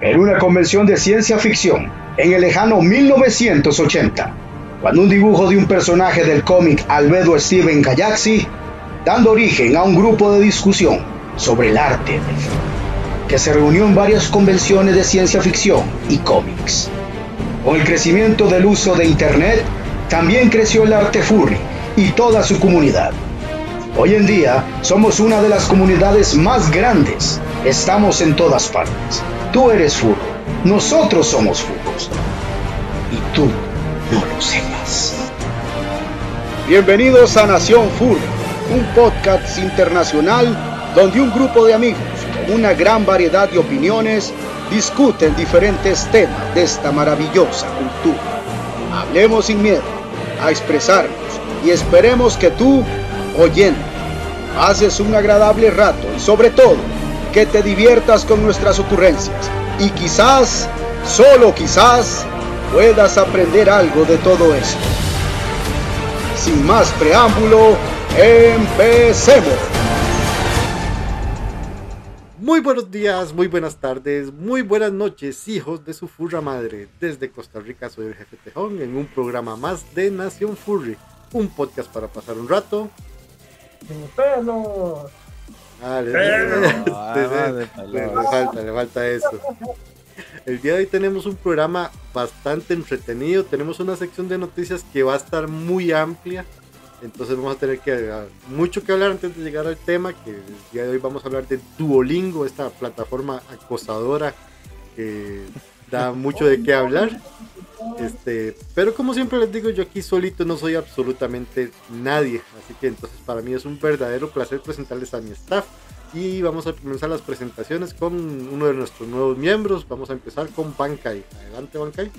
en una convención de ciencia ficción en el lejano 1980, cuando un dibujo de un personaje del cómic Albedo Steven Kayaxi, dando origen a un grupo de discusión sobre el arte que se reunió en varias convenciones de ciencia ficción y cómics. Con el crecimiento del uso de Internet, también creció el arte furry y toda su comunidad. Hoy en día somos una de las comunidades más grandes. Estamos en todas partes. Tú eres furro. Nosotros somos furros. Y tú no lo sepas. Bienvenidos a Nación Furry, un podcast internacional donde un grupo de amigos con una gran variedad de opiniones discuten diferentes temas de esta maravillosa cultura. Hablemos sin miedo a expresarnos y esperemos que tú, oyendo, haces un agradable rato y sobre todo que te diviertas con nuestras ocurrencias y quizás, solo quizás, puedas aprender algo de todo esto. Sin más preámbulo, empecemos. Muy buenos días, muy buenas tardes, muy buenas noches, hijos de su furra madre. Desde Costa Rica soy el jefe Tejón en un programa más de Nación Furry, un podcast para pasar un rato. ¡Sin pelos! Ah, le, le falta, le falta eso. El día de hoy tenemos un programa bastante entretenido, tenemos una sección de noticias que va a estar muy amplia. Entonces vamos a tener que mucho que hablar antes de llegar al tema, que el día de hoy vamos a hablar de Duolingo, esta plataforma acosadora que da mucho de qué hablar. Este, pero como siempre les digo, yo aquí solito no soy absolutamente nadie, así que entonces para mí es un verdadero placer presentarles a mi staff y vamos a comenzar las presentaciones con uno de nuestros nuevos miembros. Vamos a empezar con Bankai. Adelante, Bankai.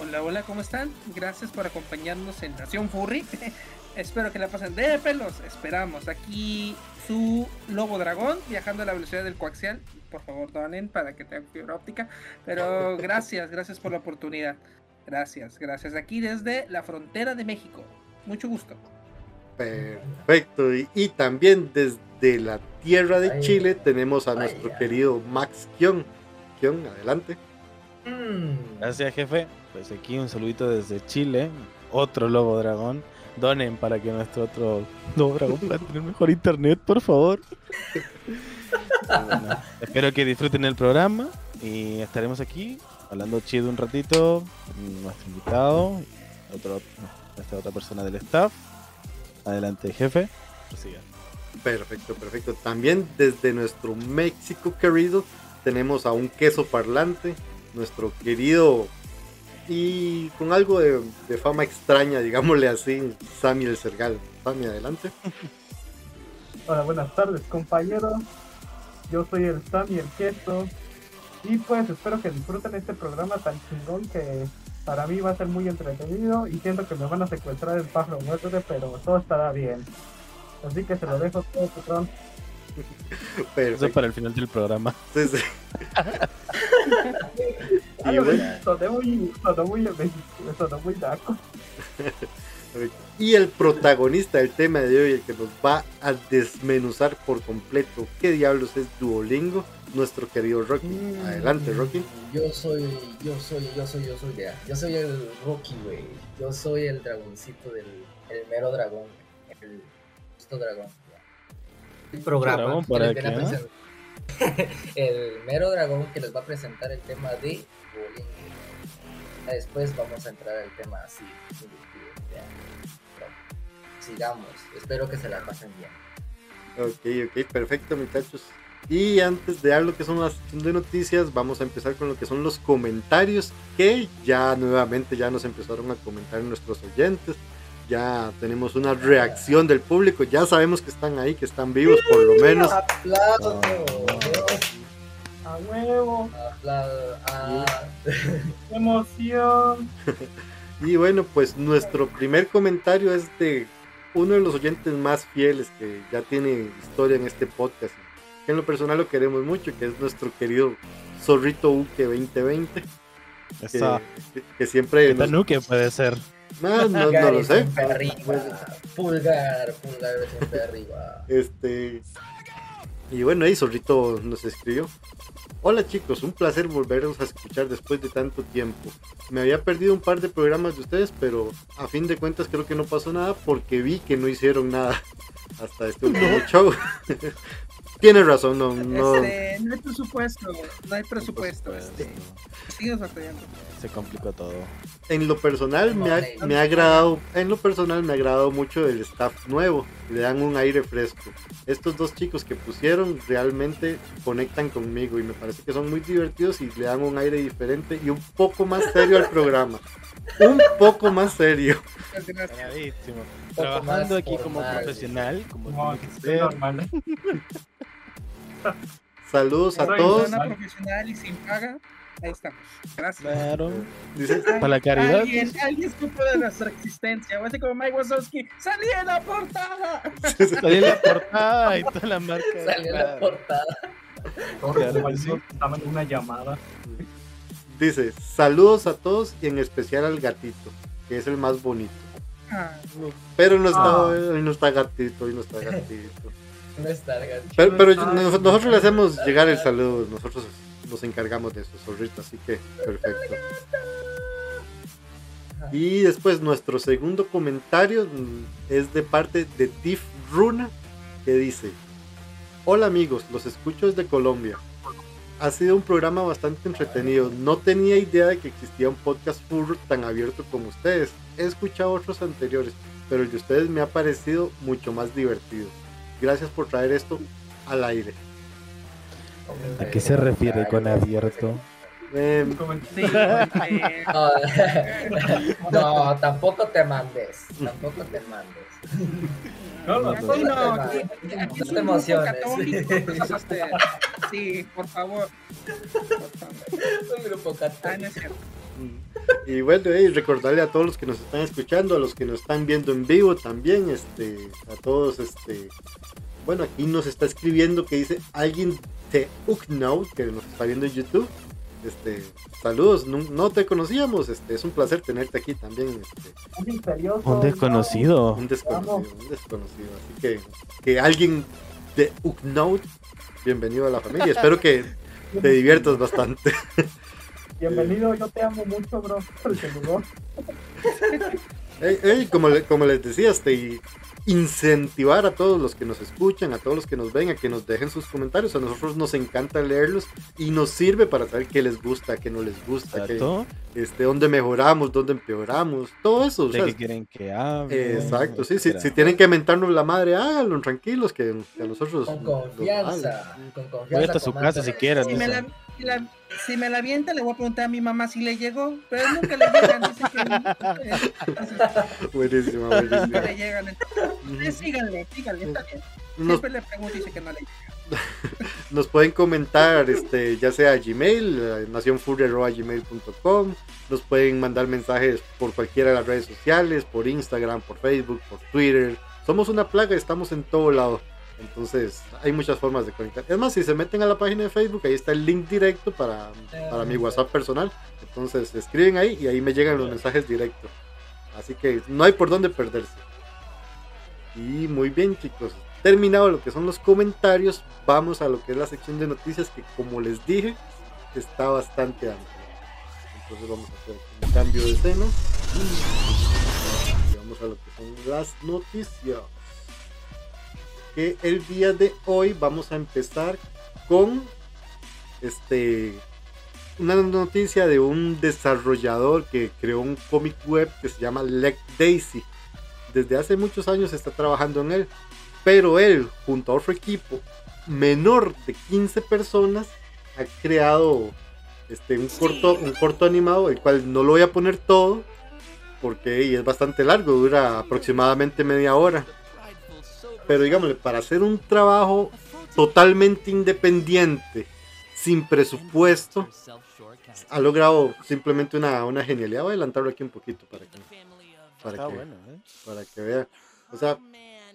Hola, hola, ¿cómo están? Gracias por acompañarnos en Nación Furry. Espero que la pasen de pelos. Esperamos. Aquí su lobo dragón viajando a la velocidad del coaxial. Por favor, donen para que tenga fibra óptica. Pero gracias, gracias por la oportunidad. Gracias, gracias. Aquí desde la frontera de México. Mucho gusto. Perfecto. Y, y también desde la tierra de Chile tenemos a nuestro querido Max Kion. Kion, adelante. Gracias, jefe. Pues aquí un saludito desde Chile. Otro lobo dragón. Donen para que nuestro otro lobo dragón pueda tener mejor internet, por favor. Bueno, espero que disfruten el programa y estaremos aquí hablando chido un ratito. Nuestro invitado, otro, esta otra persona del staff. Adelante, jefe. Prosiga. Perfecto, perfecto. También desde nuestro México querido tenemos a un queso parlante, nuestro querido y con algo de, de fama extraña, digámosle así, Sammy el Sergal. Sammy, adelante. Hola, buenas tardes, compañeros. Yo soy el Sammy, el queso. Y pues espero que disfruten este programa tan chingón que para mí va a ser muy entretenido y siento que me van a secuestrar el pájaro muerto, pero todo estará bien. Así que se lo dejo todo, patrón. Eso para el final del programa. Sí, sí. Y bueno. Soné muy, sonó muy, sonó muy naco. Y el protagonista del tema de hoy, el que nos va a desmenuzar por completo qué diablos es Duolingo, nuestro querido Rocky. Mm. Adelante, Rocky. Yo soy, yo soy, yo soy, yo soy, ya. Yo soy el Rocky, güey. Yo soy el dragoncito del, el mero dragón, el justo dragón. ya. El programa. ¿Dragón que para les viene a qué, presen- el mero dragón que les va a presentar el tema de Duolingo. Después vamos a entrar al tema así. Sigamos. Espero que se la pasen bien. Ok, ok, perfecto, muchachos. Y antes de dar lo que son las de noticias, vamos a empezar con lo que son los comentarios, que ya nuevamente ya nos empezaron a comentar nuestros oyentes. Ya tenemos una reacción del público, ya sabemos que están ahí, que están vivos por lo menos. ¡Aplausos! A huevo, Aplausos. Ah, emoción. Y bueno, pues nuestro primer comentario es de uno de los oyentes más fieles que ya tiene historia en este podcast. Que en lo personal lo queremos mucho, que es nuestro querido Zorrito Uke 2020. Que, Esa que- que siempre... nos- Tanuque puede ser. No, no, lo sé. arriba. Pulgar, pulgar siempre arriba. Este. Y bueno, ahí Zorrito nos escribió. Hola chicos, un placer volveros a escuchar después de tanto tiempo. Me había perdido un par de programas de ustedes, pero a fin de cuentas creo que no pasó nada porque vi que no hicieron nada hasta este último show. Tienes razón, no, no. Este, no hay presupuesto, no hay presupuesto. Este, sigue batallando. Se complicó todo. En lo personal me ha, me ha agradado, en lo personal me ha agradado mucho el staff nuevo, le dan un aire fresco. Estos dos chicos que pusieron realmente conectan conmigo y me parece que son muy divertidos y le dan un aire diferente y un poco más serio al programa. Un poco más serio. Trabajando aquí como profesional, como No, que normal. Saludos a todos. Una profesional y sin paga. Ahí estamos. Gracias. Claro. Dice, Para la caridad. Alguien, alguien supo de nuestra existencia. O así como Mike Wazowski. ¡Salí en la portada! Salí en la portada y toda la marca. Salió en la portada. Estaban en una llamada. dice, saludos a todos y en especial al gatito, que es el más bonito. Ah, Pero no está, Ah. hoy no está gatito, hoy no está gatito. No está gacho. Pero, pero nosotros le hacemos llegar el saludo, nosotros nos encargamos de eso, zorrito, así que perfecto. Y después nuestro segundo comentario es de parte de Tiff Runa, que dice, hola amigos, los escucho desde Colombia. Ha sido un programa bastante entretenido. No tenía idea de que existía un podcast full tan abierto como ustedes. He escuchado otros anteriores, pero el de ustedes me ha parecido mucho más divertido. Gracias por traer esto al aire. ¿A qué se refiere con abierto? Em, sí, eh, No, no, tampoco te mandes. Tampoco te mandes. No, no, No, aquí, aquí te es un grupo emociones. católico, este, sí, por favor. Por favor. Un grupo Ah, católico. cierto. Y bueno, eh, recordarle a todos los que nos están escuchando, a los que nos están viendo en vivo también, este, a todos, este, bueno, aquí nos está escribiendo que dice alguien de Uknow, que nos está viendo en YouTube. Este, saludos, no, no te conocíamos, este, es un placer tenerte aquí también, este. Un desconocido. un desconocido, un desconocido, así que, que alguien de Uknow, bienvenido a la familia, espero que te diviertas bastante. Bienvenido, yo te amo mucho, bro. El que llegó. Ey, ey, como, le- como les decía, este, y incentivar a todos los que nos escuchan, a todos los que nos ven, a que nos dejen sus comentarios. A nosotros nos encanta leerlos y nos sirve para saber qué les gusta, qué no les gusta, qué, este, dónde mejoramos, dónde empeoramos, todo eso. ¿De qué quieren que hable? exacto, sí, sí, etcétera. si tienen que mentarnos la madre, háganlo tranquilos, que, que a nosotros Con confianza. Con Voy confianza. hasta su casa si quieren. Si me, dice. la, si, la, si me la avienta, le voy a preguntar a mi mamá si le llegó, pero nunca le llegan. Dice que Buenísimo, nunca buenísimo. le llegan. Entonces, síganle, síganle, está bien. Nos, Siempre le pregunto y dice que no le llega. nos pueden comentar, este, ya sea a Gmail, nacionfuria.gmail.com, nos pueden mandar mensajes por cualquiera de las redes sociales, por Instagram, por Facebook, por Twitter. Somos una plaga, estamos en todo lado. Entonces, hay muchas formas de conectar. Es más, si se meten a la página de Facebook, ahí está el link directo para, para mi WhatsApp personal. Entonces, escriben ahí y ahí me llegan los mensajes directos. Así que no hay por dónde perderse. Y muy bien, chicos. Terminado lo que son los comentarios, vamos a lo que es la sección de noticias que, como les dije, está bastante amplia. Entonces, vamos a hacer un cambio de escena. Y vamos a lo que son las noticias. Que el día de hoy vamos a empezar con este una noticia de un desarrollador que creó un cómic web que se llama Leg Daisy. Desde hace muchos años está trabajando en él, pero él, junto a otro equipo menor de 15 personas, ha creado este, un, corto, un corto animado, el cual no lo voy a poner todo, porque y es bastante largo, dura aproximadamente media hora. Pero digámosle, para hacer un trabajo totalmente independiente, sin presupuesto, ha logrado simplemente una, una genialidad. Voy a adelantarlo aquí un poquito para que, para Está que, bueno, ¿eh? para que vean. O sea,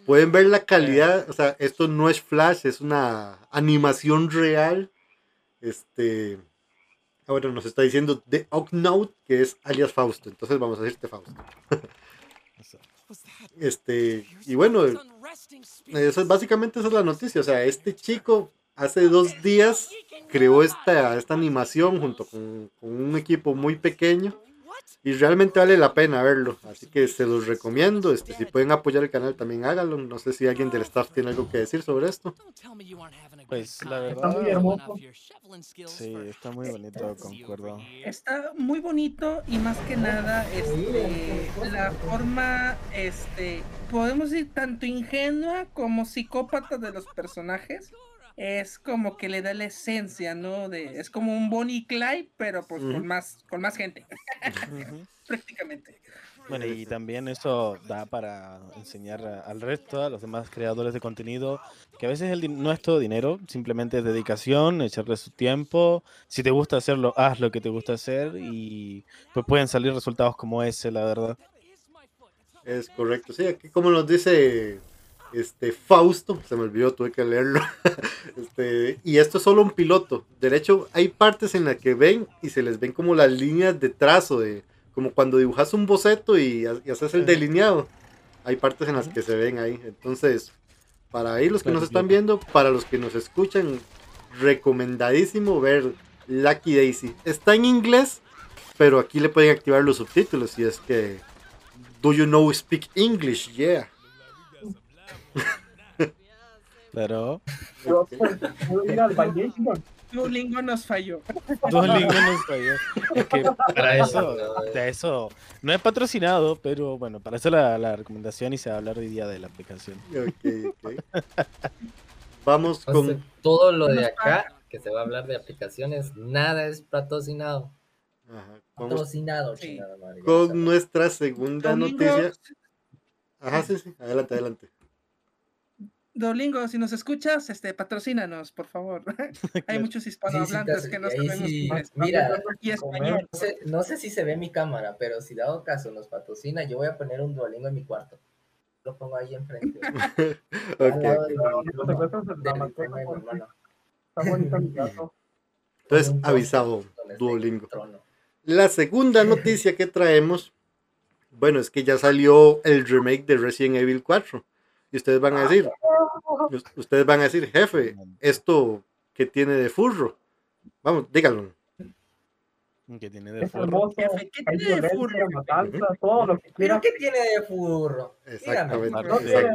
pueden ver la calidad. O sea, esto no es Flash, es una animación real. Este. Ahora nos está diciendo de Ognout, que es alias Fausto. Entonces vamos a decirte Fausto. Este, y bueno, esa es- básicamente esa es la noticia. O sea, este chico hace dos días creó esta, esta animación junto con, con un equipo muy pequeño y realmente vale la pena verlo. Así que se los recomiendo. Este, si pueden apoyar el canal, también háganlo. No sé si alguien del staff tiene algo que decir sobre esto. Pues la Está muy verdad, hermoso. sí, está muy bonito, concuerdo. Está muy bonito y más que nada, este, la forma, este, podemos decir tanto ingenua como psicópata de los personajes. Es como que le da la esencia, ¿no? De, es como un Bonnie Clyde, pero pues con más, con más gente, prácticamente. Bueno, y también eso da para enseñar al resto, a los demás creadores de contenido, que a veces el no es todo dinero, simplemente es dedicación, echarle su tiempo. Si te gusta hacerlo, haz lo que te gusta hacer y pues pueden salir resultados como ese, la verdad. Es correcto. Sí, aquí como nos dice este Fausto, se me olvidó, tuve que leerlo. Este, y esto es solo un piloto. De hecho, hay partes en las que ven y se les ven como las líneas de trazo, de, como cuando dibujas un boceto y, y haces el delineado. Hay partes en las que se ven ahí. Entonces, para ahí los que nos están viendo, para los que nos escuchan, recomendadísimo ver Lucky Daisy. Está en inglés, pero aquí le pueden activar los subtítulos si es que Do you know speak English? Yeah. Pero. Duolingo nos falló. Duolingo nos falló. Es que para eso, No, de eso, no es patrocinado, pero bueno, para eso la, la recomendación y se va a hablar hoy día de la aplicación. Ok, ok. Vamos con, todo lo de acá, que se va a hablar de aplicaciones, nada es patrocinado. Ajá, Patrocinado, Sí. madre. con nuestra segunda noticia. Ajá, sí, sí. Adelante, adelante. Duolingo, si nos escuchas, este, patrocínanos, por favor. Hay muchos hispanohablantes te- que no ahí sabemos sí, inglés. mira, Y español. no sé, no sé si se ve mi cámara, pero si dado caso nos patrocina, yo voy a poner un Duolingo en mi cuarto. Lo pongo ahí enfrente. Entonces, avisado, esté Duolingo. trono. La segunda noticia que traemos, bueno, es que ya salió el remake de Resident Evil 4. Y ustedes van a decir, us- ustedes van a decir, jefe, ¿esto qué tiene de furro? Vamos, díganlo. Que tiene de. Jefe, ¿qué tiene de furro, matanza, todo lo que ¿Pero quieras. qué tiene de furro? Exactamente. No que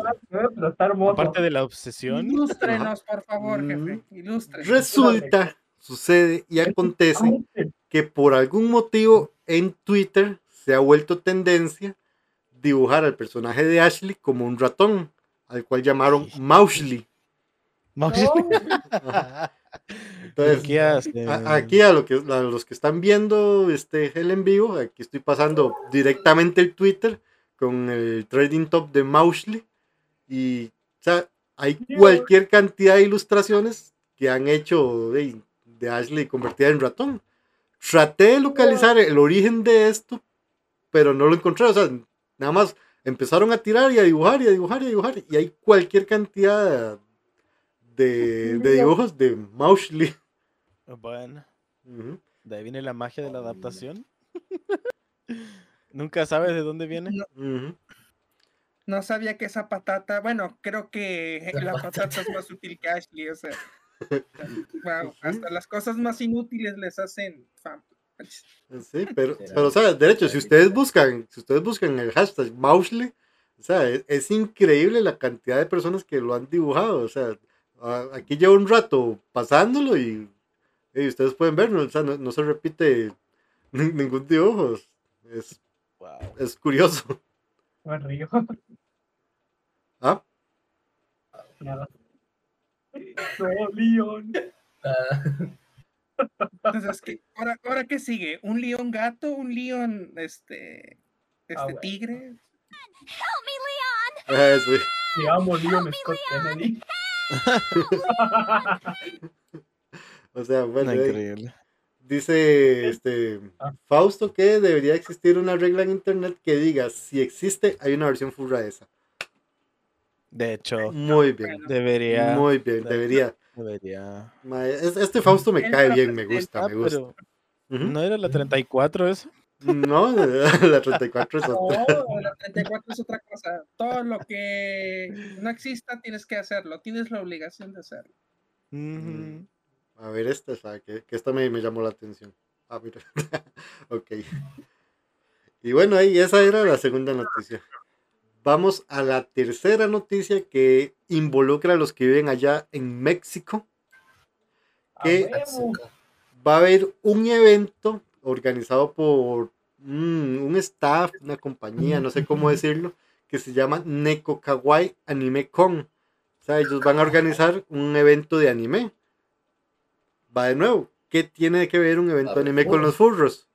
hermoso. Aparte de la obsesión, Ilústrenos, por favor, jefe. Ilústrenos. Resulta, sucede y acontece que por algún motivo en Twitter se ha vuelto tendencia dibujar al personaje de Ashley como un ratón, al cual llamaron Maushly. Mauser- Entonces, ¿qué hace? a- aquí a, lo que, a los que están viendo este el en vivo, aquí estoy pasando directamente el Twitter con el trading top de Maushly y o sea, hay cualquier cantidad de ilustraciones que han hecho de, de Ashley convertida en ratón. Traté de localizar el origen de esto, pero no lo encontré. O sea, nada más empezaron a tirar y a dibujar y a dibujar y a dibujar. Y hay cualquier cantidad de, de dibujos de Maushly. Bueno, de ahí viene la magia de la adaptación. Nunca sabes de dónde viene. No sabía que esa patata, bueno, creo que La la patata. patata es más útil que Ashley, o sea. Wow, hasta las cosas más inútiles les hacen fam. Sí, pero, pero, o sea, de hecho, si ustedes buscan, si ustedes buscan el hashtag Maushly, o sea, es, es increíble la cantidad de personas que lo han dibujado. O sea, a- aquí lleva un rato pasándolo y, y ustedes pueden verlo, o sea, no, no se repite ni- ningún dibujo. Es, Wow. es curioso. me río. ¿Ah? Nada. No, Leon. Ah, Entonces, ¿qué? ¿Ahora, ¿ahora qué sigue? ¿Un león gato? ¿Un león este, este Ah, bueno. tigre? Ah, sí. Te amo, Leon Scott Kennedy. O sea, bueno, No, eh, increíble. dice este Ah. Fausto que debería existir una regla en internet que diga si existe, hay una versión furra de esa. De hecho, Muy bien. Debería. Muy bien, debería. Debería. Este Fausto me cae bien, me gusta, me gusta. pero. ¿no era la 34 eso? No, la 34 es otra. No, la 34 es otra cosa. Todo lo que no exista tienes que hacerlo, tienes la obligación de hacerlo. A ver, esta, ¿sabe? Que, que esta me, me llamó la atención. Ah, mira. ok. Y bueno, ahí esa era la segunda noticia. Vamos a la tercera noticia que involucra a los que viven allá en México. Huevo. Va a haber un evento organizado por mm, un staff, una compañía, no sé cómo decirlo, que se llama Neko Kawaii Anime Con. O sea, ellos van a organizar un evento de anime. Va de nuevo. ¿Qué tiene que ver un evento de anime con los furros?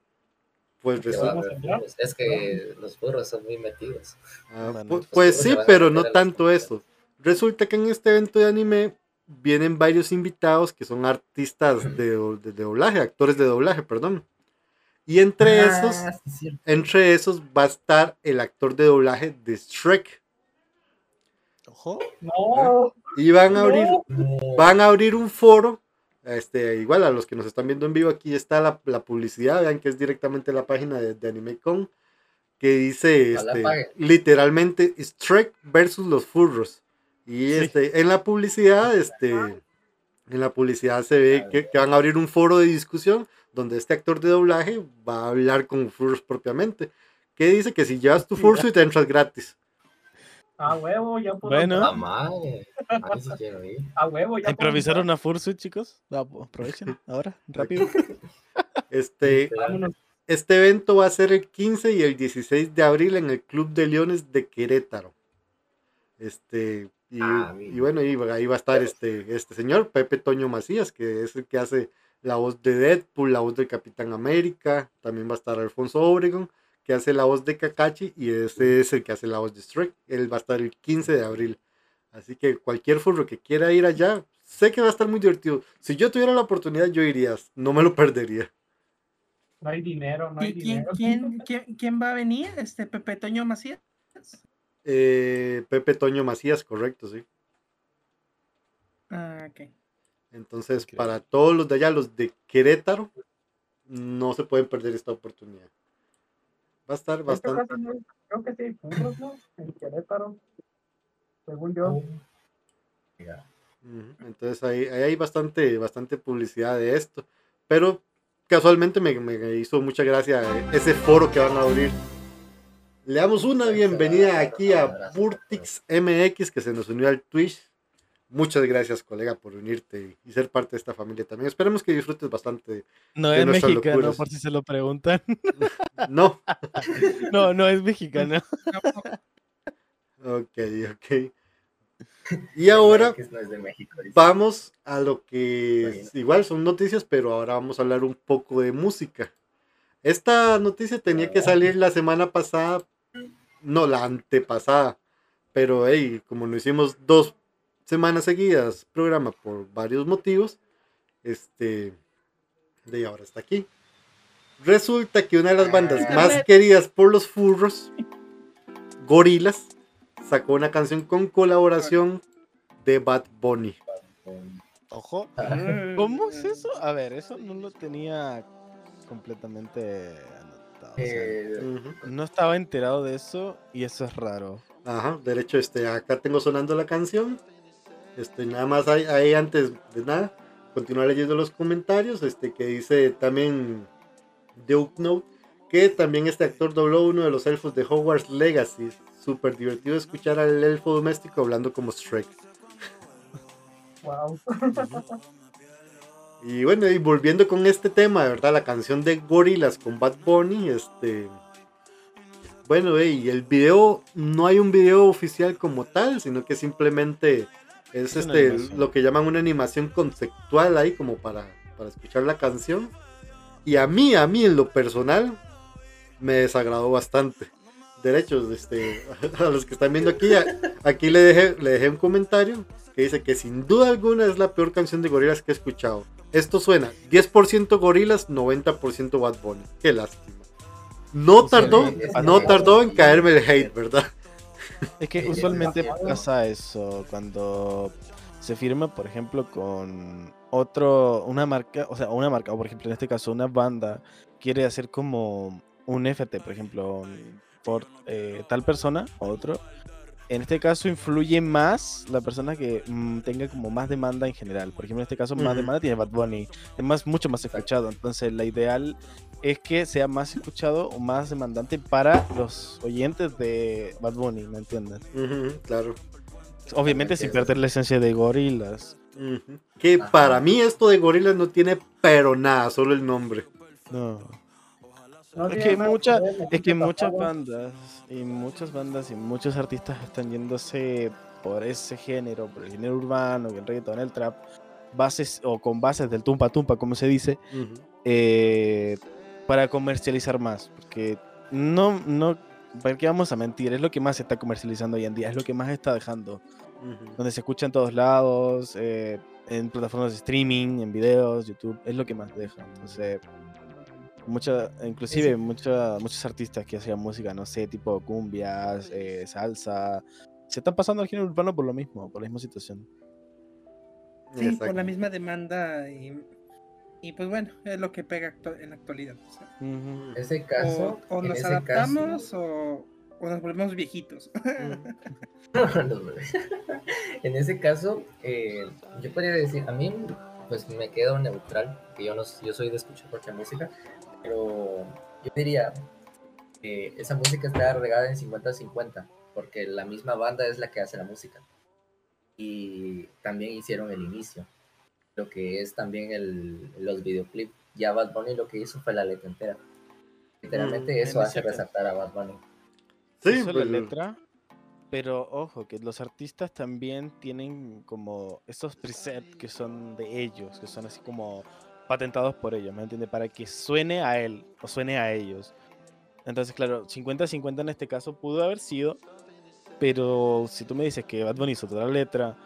Pues resulta. Es que los furros son muy metidos. Ah, Bueno, pues sí, pero no tanto eso. Resulta que en este evento de anime vienen varios invitados que son artistas de, do- de- de doblaje, actores de doblaje, perdón. Y entre esos, Ah, sí, cierto. entre esos va a estar el actor de doblaje de Shrek. Ojo. No. Y van a abrir. No. van a abrir un foro. Este, igual a los que nos están viendo en vivo, aquí está la, la publicidad, vean que es directamente la página de, de AnimeCon, que dice este, literalmente Shrek versus los furros. Y Sí. este, en la publicidad, este, en la publicidad se ve que, que van a abrir un foro de discusión donde este actor de doblaje va a hablar con furros propiamente. Que dice que si llevas tu fursuit te entras gratis. A huevo, ya puedo. Bueno. La madre. Ahí sí quiero ir. A huevo, ya ¿Improvisaron una fursuit, chicos? Aprovechen ahora, rápido. Este, Vámonos. Este evento va a ser el 15 y el 16 de abril en el Club de Leones de Querétaro. Este, y, Ah, y bueno, ahí, va- ahí va a estar este, este señor, Pepe Toño Macías, que es el que hace la voz de Deadpool, la voz del Capitán América. También va a estar Alfonso Obregón, que hace la voz de Kakashi, y ese es el que hace la voz de Shrek. Él va a estar el 15 de abril. Así que cualquier furro que quiera ir allá, sé que va a estar muy divertido. Si yo tuviera la oportunidad, yo iría, no me lo perdería. No hay dinero, no hay ¿Y quién, dinero. quién, quién, quién va a venir? Este Pepe Toño Macías. Eh, Pepe Toño Macías, correcto, sí. Ah, ok. Entonces, para todos los de allá, los de Querétaro, no se pueden perder esta oportunidad. Va a estar bastante. Creo que sí ¿no? En Querétaro. Según yo. Ya. Ujú, Entonces ahí, ahí hay bastante, bastante publicidad de esto. Pero casualmente me, me hizo mucha gracia ese foro que van a abrir. Le damos una bienvenida aquí a Purtix MX que se nos unió al Twitch. Muchas gracias, colega, por unirte y ser parte de esta familia también. Esperemos que disfrutes bastante. No De es mexicano, locuras. por si se lo preguntan. No, No, no es mexicano. ok, ok. Y ahora Que no es de México. dice. Vamos a lo que igual son noticias, pero ahora vamos a hablar un poco de música. Esta noticia tenía que salir la semana pasada, no, la antepasada, pero hey, como no hicimos dos semanas seguidas programa por varios motivos, este, de ahora está aquí. Resulta que una de las bandas más Internet. queridas por los furros, Gorilas, sacó una canción con colaboración de Bad Bunny. Ojo. Ah, ¿Cómo es eso? A ver, eso no lo tenía completamente anotado. o sea, eh, no estaba enterado de eso y eso es raro. Ajá, de hecho, este, acá tengo sonando la canción. Este, nada más ahí, ahí antes de nada, continuar leyendo los comentarios, este, que dice también Duke Note, que también este actor dobló uno de los elfos de Hogwarts Legacy. Súper divertido escuchar al elfo doméstico hablando como Shrek. Wow. Y bueno, y volviendo con este tema, de verdad, la canción de Gorillaz con Bad Bunny, este... Bueno, y el video, no hay un video oficial como tal, sino que simplemente es Es este lo que llaman una animación conceptual ahí como para, para escuchar la canción. Y a mí, a mí en lo personal, me desagradó bastante. Derechos, este, a los que están viendo aquí, a- aquí le dejé, le dejé un comentario que dice que sin duda alguna es la peor canción de gorilas que he escuchado. Esto suena 10% gorilas, 90% Bad Bunny. Qué lástima. No Sí, tardó, no tardó en caerme el hate, ¿verdad? Es que usualmente pasa eso cuando se firma, por ejemplo, con otro, una marca, o sea, una marca, o por ejemplo, en este caso, una banda quiere hacer como un FT, por ejemplo, por eh, tal persona o otro, en este caso influye más la persona que mm, tenga como más demanda en general. Por ejemplo, en este caso más demanda tiene Bad Bunny, es más, mucho más escuchado. Entonces, la ideal es que sea más escuchado o más demandante para los oyentes de Bad Bunny, ¿me entiendes? Claro. Obviamente sin perder la esencia de Gorillaz. Ujú. Que Ajá. para mí esto de gorilas no tiene pero nada, solo el nombre. No. No Es que, mucha- es que muchas bandas y muchas bandas y muchos artistas están yéndose por ese género, por el género urbano, el reggaetón, el trap, bases o con bases del tumpa tumpa, como se dice, eh, para comercializar más. Porque no, no, ¿para qué vamos a mentir? Es lo que más se está comercializando hoy en día, es lo que más está dejando. Ujú. Donde se escucha en todos lados, eh, en plataformas de streaming, en videos, YouTube, es lo que más deja. Entonces, mucha, inclusive Ese- mucha- muchos artistas que hacían música, no sé, tipo cumbias, eh, salsa, se están pasando al género urbano por lo mismo, por la misma situación. Sí, por la Exacto. misma demanda y, y pues bueno, es lo que pega actu- en la actualidad. o sea, En ese caso, o o en nos ese adaptamos caso, o, o nos volvemos viejitos. En ese caso, eh, yo podría decir, a mí, pues me quedo neutral, que yo no, yo soy de escuchar cualquier música, pero yo diría que esa música está regada en 50-50, porque la misma banda es la que hace la música. Y también hicieron el inicio, lo que es también el, los videoclips. Ya Bad Bunny lo que hizo fue la letra entera. Literalmente Mm, eso hace resaltar a Bad Bunny. Sí, Hizo pues, la letra, pero ojo, que los artistas también tienen como estos presets que son de ellos, que son así como patentados por ellos, ¿me entiendes? Para que suene a él o suene a ellos. Entonces, claro, 50-50 en este caso pudo haber sido, pero si tú me dices que Bad Bunny hizo toda la letra,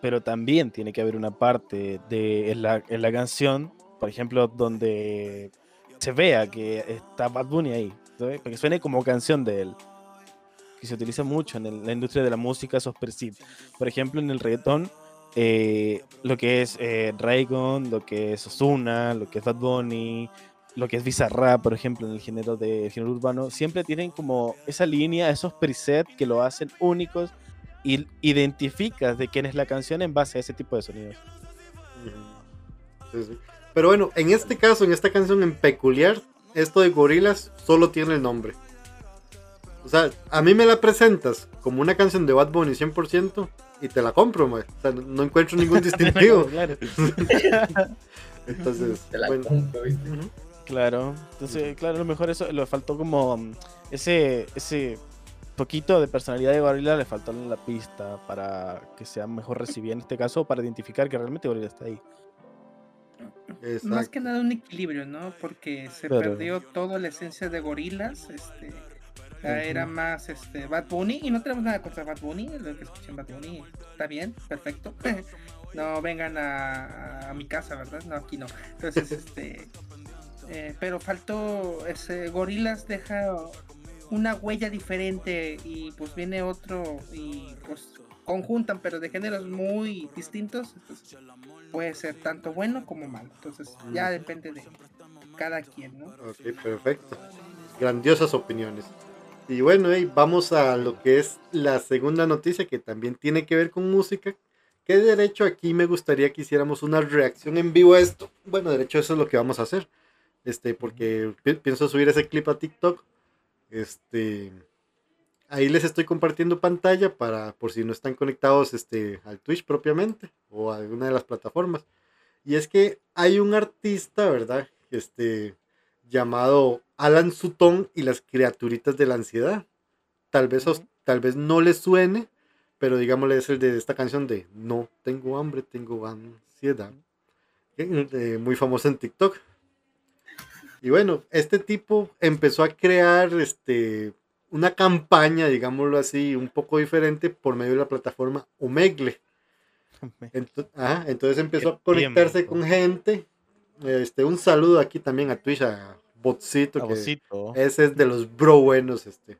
pero también tiene que haber una parte de, en, la, en la canción, por ejemplo, donde se vea que está Bad Bunny ahí, ¿sabes? Para que suene como canción de él que se utiliza mucho en el- la industria de la música, esos. Por ejemplo, en el reggaetón, eh, lo que es eh, Raygon, lo que es Ozuna, lo que es Bad Bunny, lo que es Bizarrap, por ejemplo, en el género de el género urbano, siempre tienen como esa línea, esos presets que lo hacen únicos y identificas de quién es la canción en base a ese tipo de sonidos. Ujú. Sí, sí. Pero bueno, en este caso, en esta canción en peculiar, esto de gorilas solo tiene el nombre. O sea, a mí me la presentas como una canción de Bad Bunny 100% y te la compro. O sea, no- encuentro ningún distintivo. claro. Entonces, Te la bueno. compro, ¿viste? Claro, entonces, claro, a lo mejor eso le faltó como mm, ese, ese poquito de personalidad de Gorila, le faltó la pista para que sea mejor recibida en este caso, para identificar que realmente Gorila está ahí. Más que nada un equilibrio, ¿no? Porque se perdió toda la esencia de gorilas. Este, era más este Bad Bunny. Y no tenemos nada contra Bad Bunny. Lo que escuchen Bad Bunny está bien, perfecto. no vengan a, a mi casa, ¿verdad? No, aquí no. Entonces, este. eh, pero faltó ese Gorilas deja una huella diferente y pues viene otro y pues conjuntan pero de géneros muy distintos entonces, puede ser tanto bueno como malo entonces ya depende de cada quien no Ok, perfecto. Grandiosas opiniones. Y bueno, hey, vamos a lo que es la segunda noticia que también tiene que ver con música. Que de derecho aquí me gustaría que hiciéramos una reacción en vivo a esto. Bueno, de hecho eso es lo que vamos a hacer. Este, porque pi- pienso subir ese clip a TikTok. Este, ahí les estoy compartiendo pantalla para por si no están conectados este, al Twitch propiamente o a alguna de las plataformas. Y es que hay un artista, ¿verdad? Este, llamado Alan Sutton y las criaturitas de la ansiedad. Tal vez, os- tal vez no les suene, pero digámosle es el de esta canción de No tengo hambre, tengo ansiedad. eh, muy famoso en TikTok. Y bueno, este tipo empezó a crear este, una campaña, digámoslo así, un poco diferente por medio de la plataforma Omegle. Ento- ajá, entonces empezó a conectarse con gente. Este, un saludo aquí también a Twitch, a Botcito, que ese es de los bro buenos, este.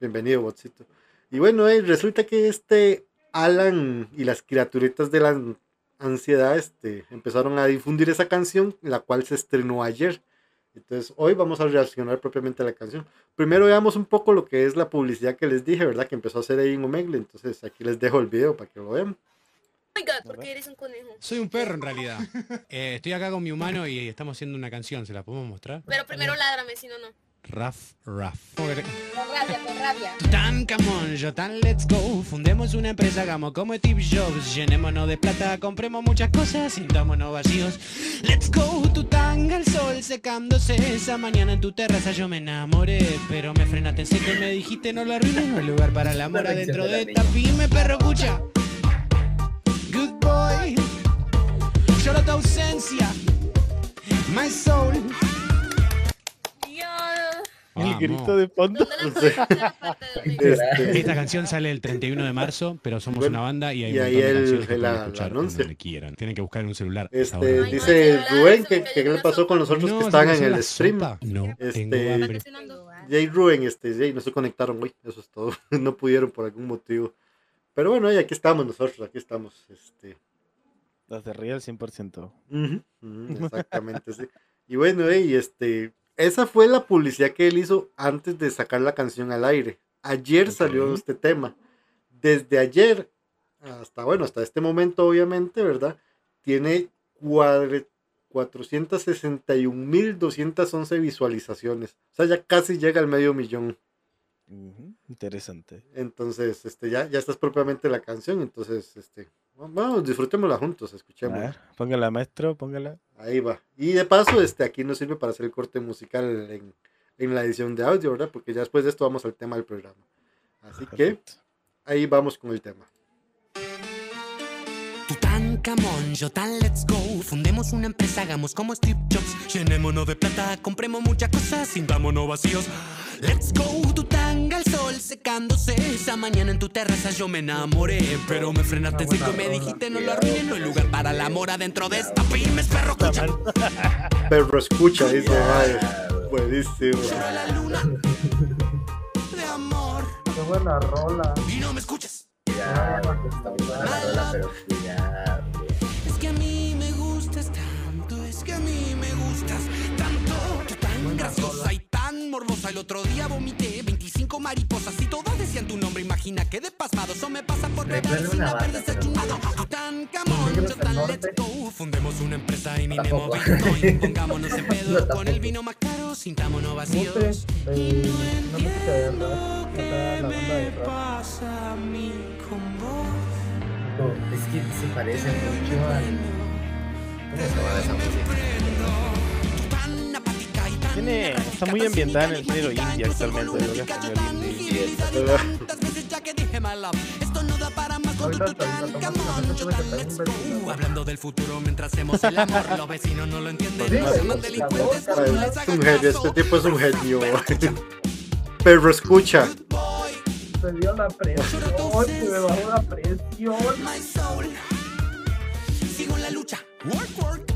Bienvenido, Botcito. Y bueno, eh, resulta que este Alan y las criaturitas de la an- ansiedad este, empezaron a difundir esa canción, la cual se estrenó ayer. Entonces, hoy vamos a reaccionar propiamente a la canción. Primero veamos un poco lo que es la publicidad que les dije, ¿verdad? Que empezó a hacer ahí en Omegle. Entonces, aquí les dejo el video para que lo vean. Oiga, ¿por qué eres un conejo? Soy un perro en realidad. Eh, estoy acá con mi humano y estamos haciendo una canción. ¿Se la podemos mostrar? Pero primero ládrame, si no, no. Raf, Raf. Tan camón, yo tan let's go. Fundemos una empresa, hagamos como Steve Jobs. Llenémonos de plata, compremos muchas cosas, sintámonos vacíos. Let's go, tu tanga al sol secándose. Esa mañana en tu terraza yo me enamoré. Pero me frenaste en seco y me dijiste no lo arruines. No hay lugar para el amor adentro de esta pyme, perro, escucha. Good boy, lloro tu ausencia. My soul. El grito de fondo. Este, Esta canción sale el 31 de marzo, pero somos Bueno, una banda y hay y un montón de el- canciones que el- pueden escuchar el anuncio. donde quieran. Tienen que buscar en un celular. este, dice Rubén que, que qué le pasó con los otros No, que estaban en el stream. sopa. No, Este- tengo hambre. Jay Rubén, este, Jay, no se conectaron hoy, eso es todo. No pudieron por algún motivo. Pero bueno, y aquí estamos nosotros, aquí estamos. Este, Las de Real 100%. Ujú, ujú, exactamente, sí. Y bueno, y este, esa fue la publicidad que él hizo antes de sacar la canción al aire. Ayer salió este tema. Desde ayer hasta, bueno, hasta este momento, obviamente, ¿verdad? Tiene cuadre- 461.211 visualizaciones. O sea, ya casi llega al medio millón. Interesante. Entonces, este, ya, ya está propiamente la canción. Entonces, este, vamos, disfrutémosla juntos, A escuchémosla. ver, póngala, maestro, póngala. Ahí va. Y de paso, este, aquí nos sirve para hacer el corte musical en, en la edición de audio, ¿verdad? Porque ya después de esto vamos al tema del programa. Así que ahí vamos con el tema. Tutankamón, yo tan let's go. Fundemos una empresa, hagamos como Steve Jobs. Llenémonos de plata, compremos muchas cosas, sintámonos vacíos. Let's go, tu tanga al sol secándose. Esa mañana en tu terraza yo me enamoré. Pero me frenaste en seco y me dijiste no lo arruines. No hay lugar para el amor adentro de esta pymes, perro, escucha. Perro escucha, dice. Buenísimo. La luna de amor Qué buena rola. y no me escuchas. Cuidado, está muy buena la rola, pero cuidado. Es que a mí me gustas tanto, es que a mí me gustas tanto. Tú tan graciosa y tan morbosa. El otro día vomité 25 mariposas y todas decían tu nombre. Imagina que de pasmado eso me pasa por beber sin una haber banda, pero- desayunado. Tú tan camón, yo tan let's go. Fundemos una empresa y minemos. Bitcoin. Pongámonos en pedo No, con el vino más caro, sintámonos vacíos. rap. Acá la banda de rap. pasa a mí con vos? No, es que se parece mucho al. ¿Cómo se llama esa música? Tiene, está muy ambientada en el género indie actualmente, lo que indie. Hablando del futuro mientras hacemos el amor, los vecinos no entienden. Este tipo es un genio. Perro escucha. Se dio la presión, se me bajó la presión. my soul. Sigo en la lucha. Work, work.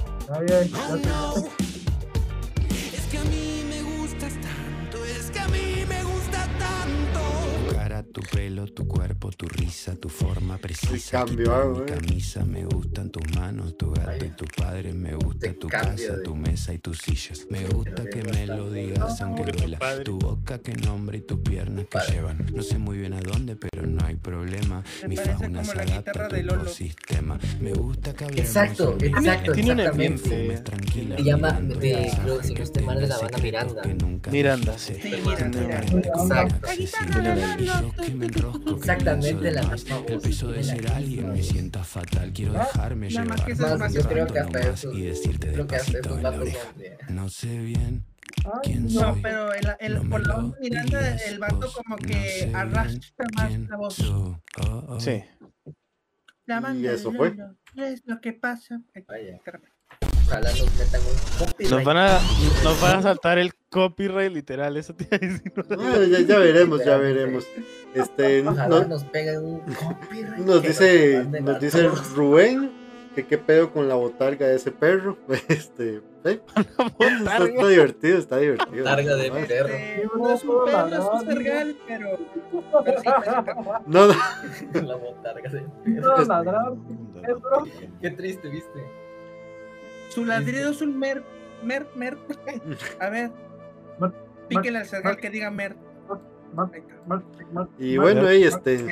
Es que a mí me gustas tanto, es que a mí me gusta tanto. Tu pelo, tu cuerpo, tu risa, tu forma precisa. cambio, ah, mi güey. camisa, me gustan tus manos, tu gato y tu padre, me gusta tu cambio casa, de- tu mesa y tus sillas. Me gusta que me lo digas aunque duela. Tu boca que nombra y tus piernas que llevan. No sé muy bien a dónde, pero no hay problema. Me Mi fauna se adapta a tu Lolo. ecosistema. Me gusta que hablemos Exacto, exacto, exactamente. Se llama, de, creo, si no estoy mal, de la banda Miranda. que nunca Miranda. Sí, Miranda. Exacto. Que me enrosco, Exactamente de la más. misma El peso de ser alguien me sienta fatal. Quiero dejarme Nada más que eso es Más, yo creo que hasta eso. y decirte esos en la oreja. de. No sé bien Ay, no. soy. Pero el, el, No por la Miranda, el vato como no que arrastra más la voz. Oh, oh. Sí. La Y eso de fue. Es lo que pasa. Vaya. Ojalá nos metan un copyright. Nos van a, nos van a saltar el copyright literal, eso te iba a decir. Ah, ya, ya veremos, ya veremos. Este, Ojalá no- nos peguen un copyright. nos dice, nos dice. Rubén que qué pedo con la botarga de ese perro. Este, ¿eh? está, está divertido, está divertido. Botarga de perro. Este, no es un perro, es un sergal, pero. pero sí, parece perro. No, no, La botarga de No, ladrar. Qué triste, ¿viste? Su ladrido es un mer. mer, mer. A ver, píquenle al cergal que diga mer. Ahí Y bueno, y este.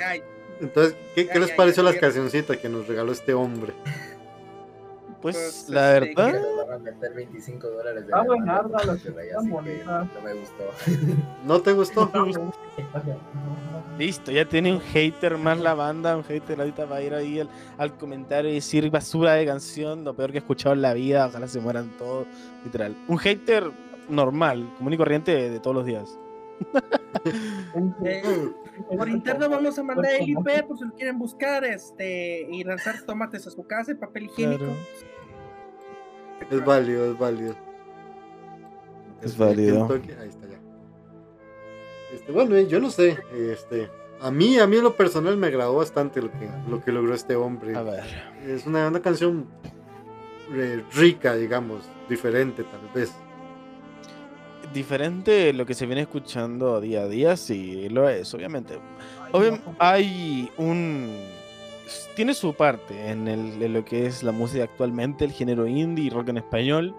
Entonces, ¿qué, les pareció las cancioncitas que nos regaló este hombre? Pues la este, verdad, Nos van a meter 25 dólares de Ah, demanda buenarda, por la copyright, está así que. No me gustó. ¿No te gustó? listo, ya tiene un hater más la banda, un hater ahorita va a ir ahí al, al comentario y decir basura de canción, lo peor que he escuchado en la vida, ojalá se mueran todos, literal. Un hater normal, común y corriente de, de todos los días. eh, por interno vamos a mandar el IP por si lo quieren buscar este y lanzar tomates a su casa y papel higiénico. Claro. Es válido, es válido. Es Este, válido. Kentucky, Ahí está ya. Este, bueno, eh, yo no sé. Este, a mí, a mí en lo personal me agradó bastante lo que, lo que logró este hombre. A ver. Es una, una canción eh, rica, digamos, diferente tal vez. Diferente lo que se viene escuchando día a día, sí, lo es, obviamente. Obvio- hay un... Tiene su parte en, el- en lo que es la música actualmente, el género indie y rock en español.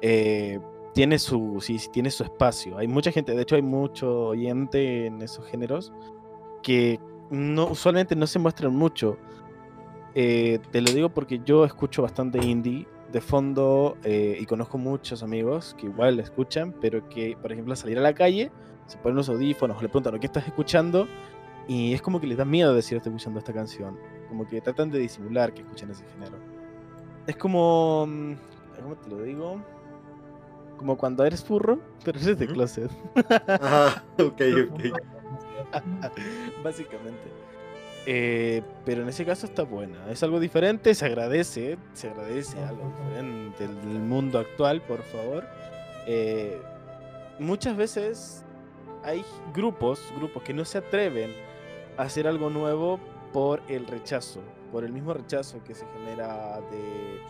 eh, tiene su sí, tiene su espacio. Hay mucha gente, de hecho hay mucho oyente en esos géneros que no usualmente no se muestran mucho. Eh, te lo digo porque yo escucho bastante indie de fondo eh, y conozco muchos amigos que igual la escuchan, pero que, por ejemplo, al salir a la calle, se ponen los audífonos le preguntan, ¿qué estás escuchando? Y es como que les da miedo decir estoy escuchando esta canción. Como que tratan de disimular que escuchan ese género. Es como... mm, ¿Cómo te lo digo? Como cuando eres furro, pero eres de closet. Ajá, ok, ok. Básicamente. Eh, pero en ese caso está buena. Es algo diferente, se agradece. Se agradece algo diferente del mundo actual, por favor. Eh, muchas veces hay grupos, grupos que no se atreven a hacer algo nuevo por el rechazo, por el mismo rechazo que se genera de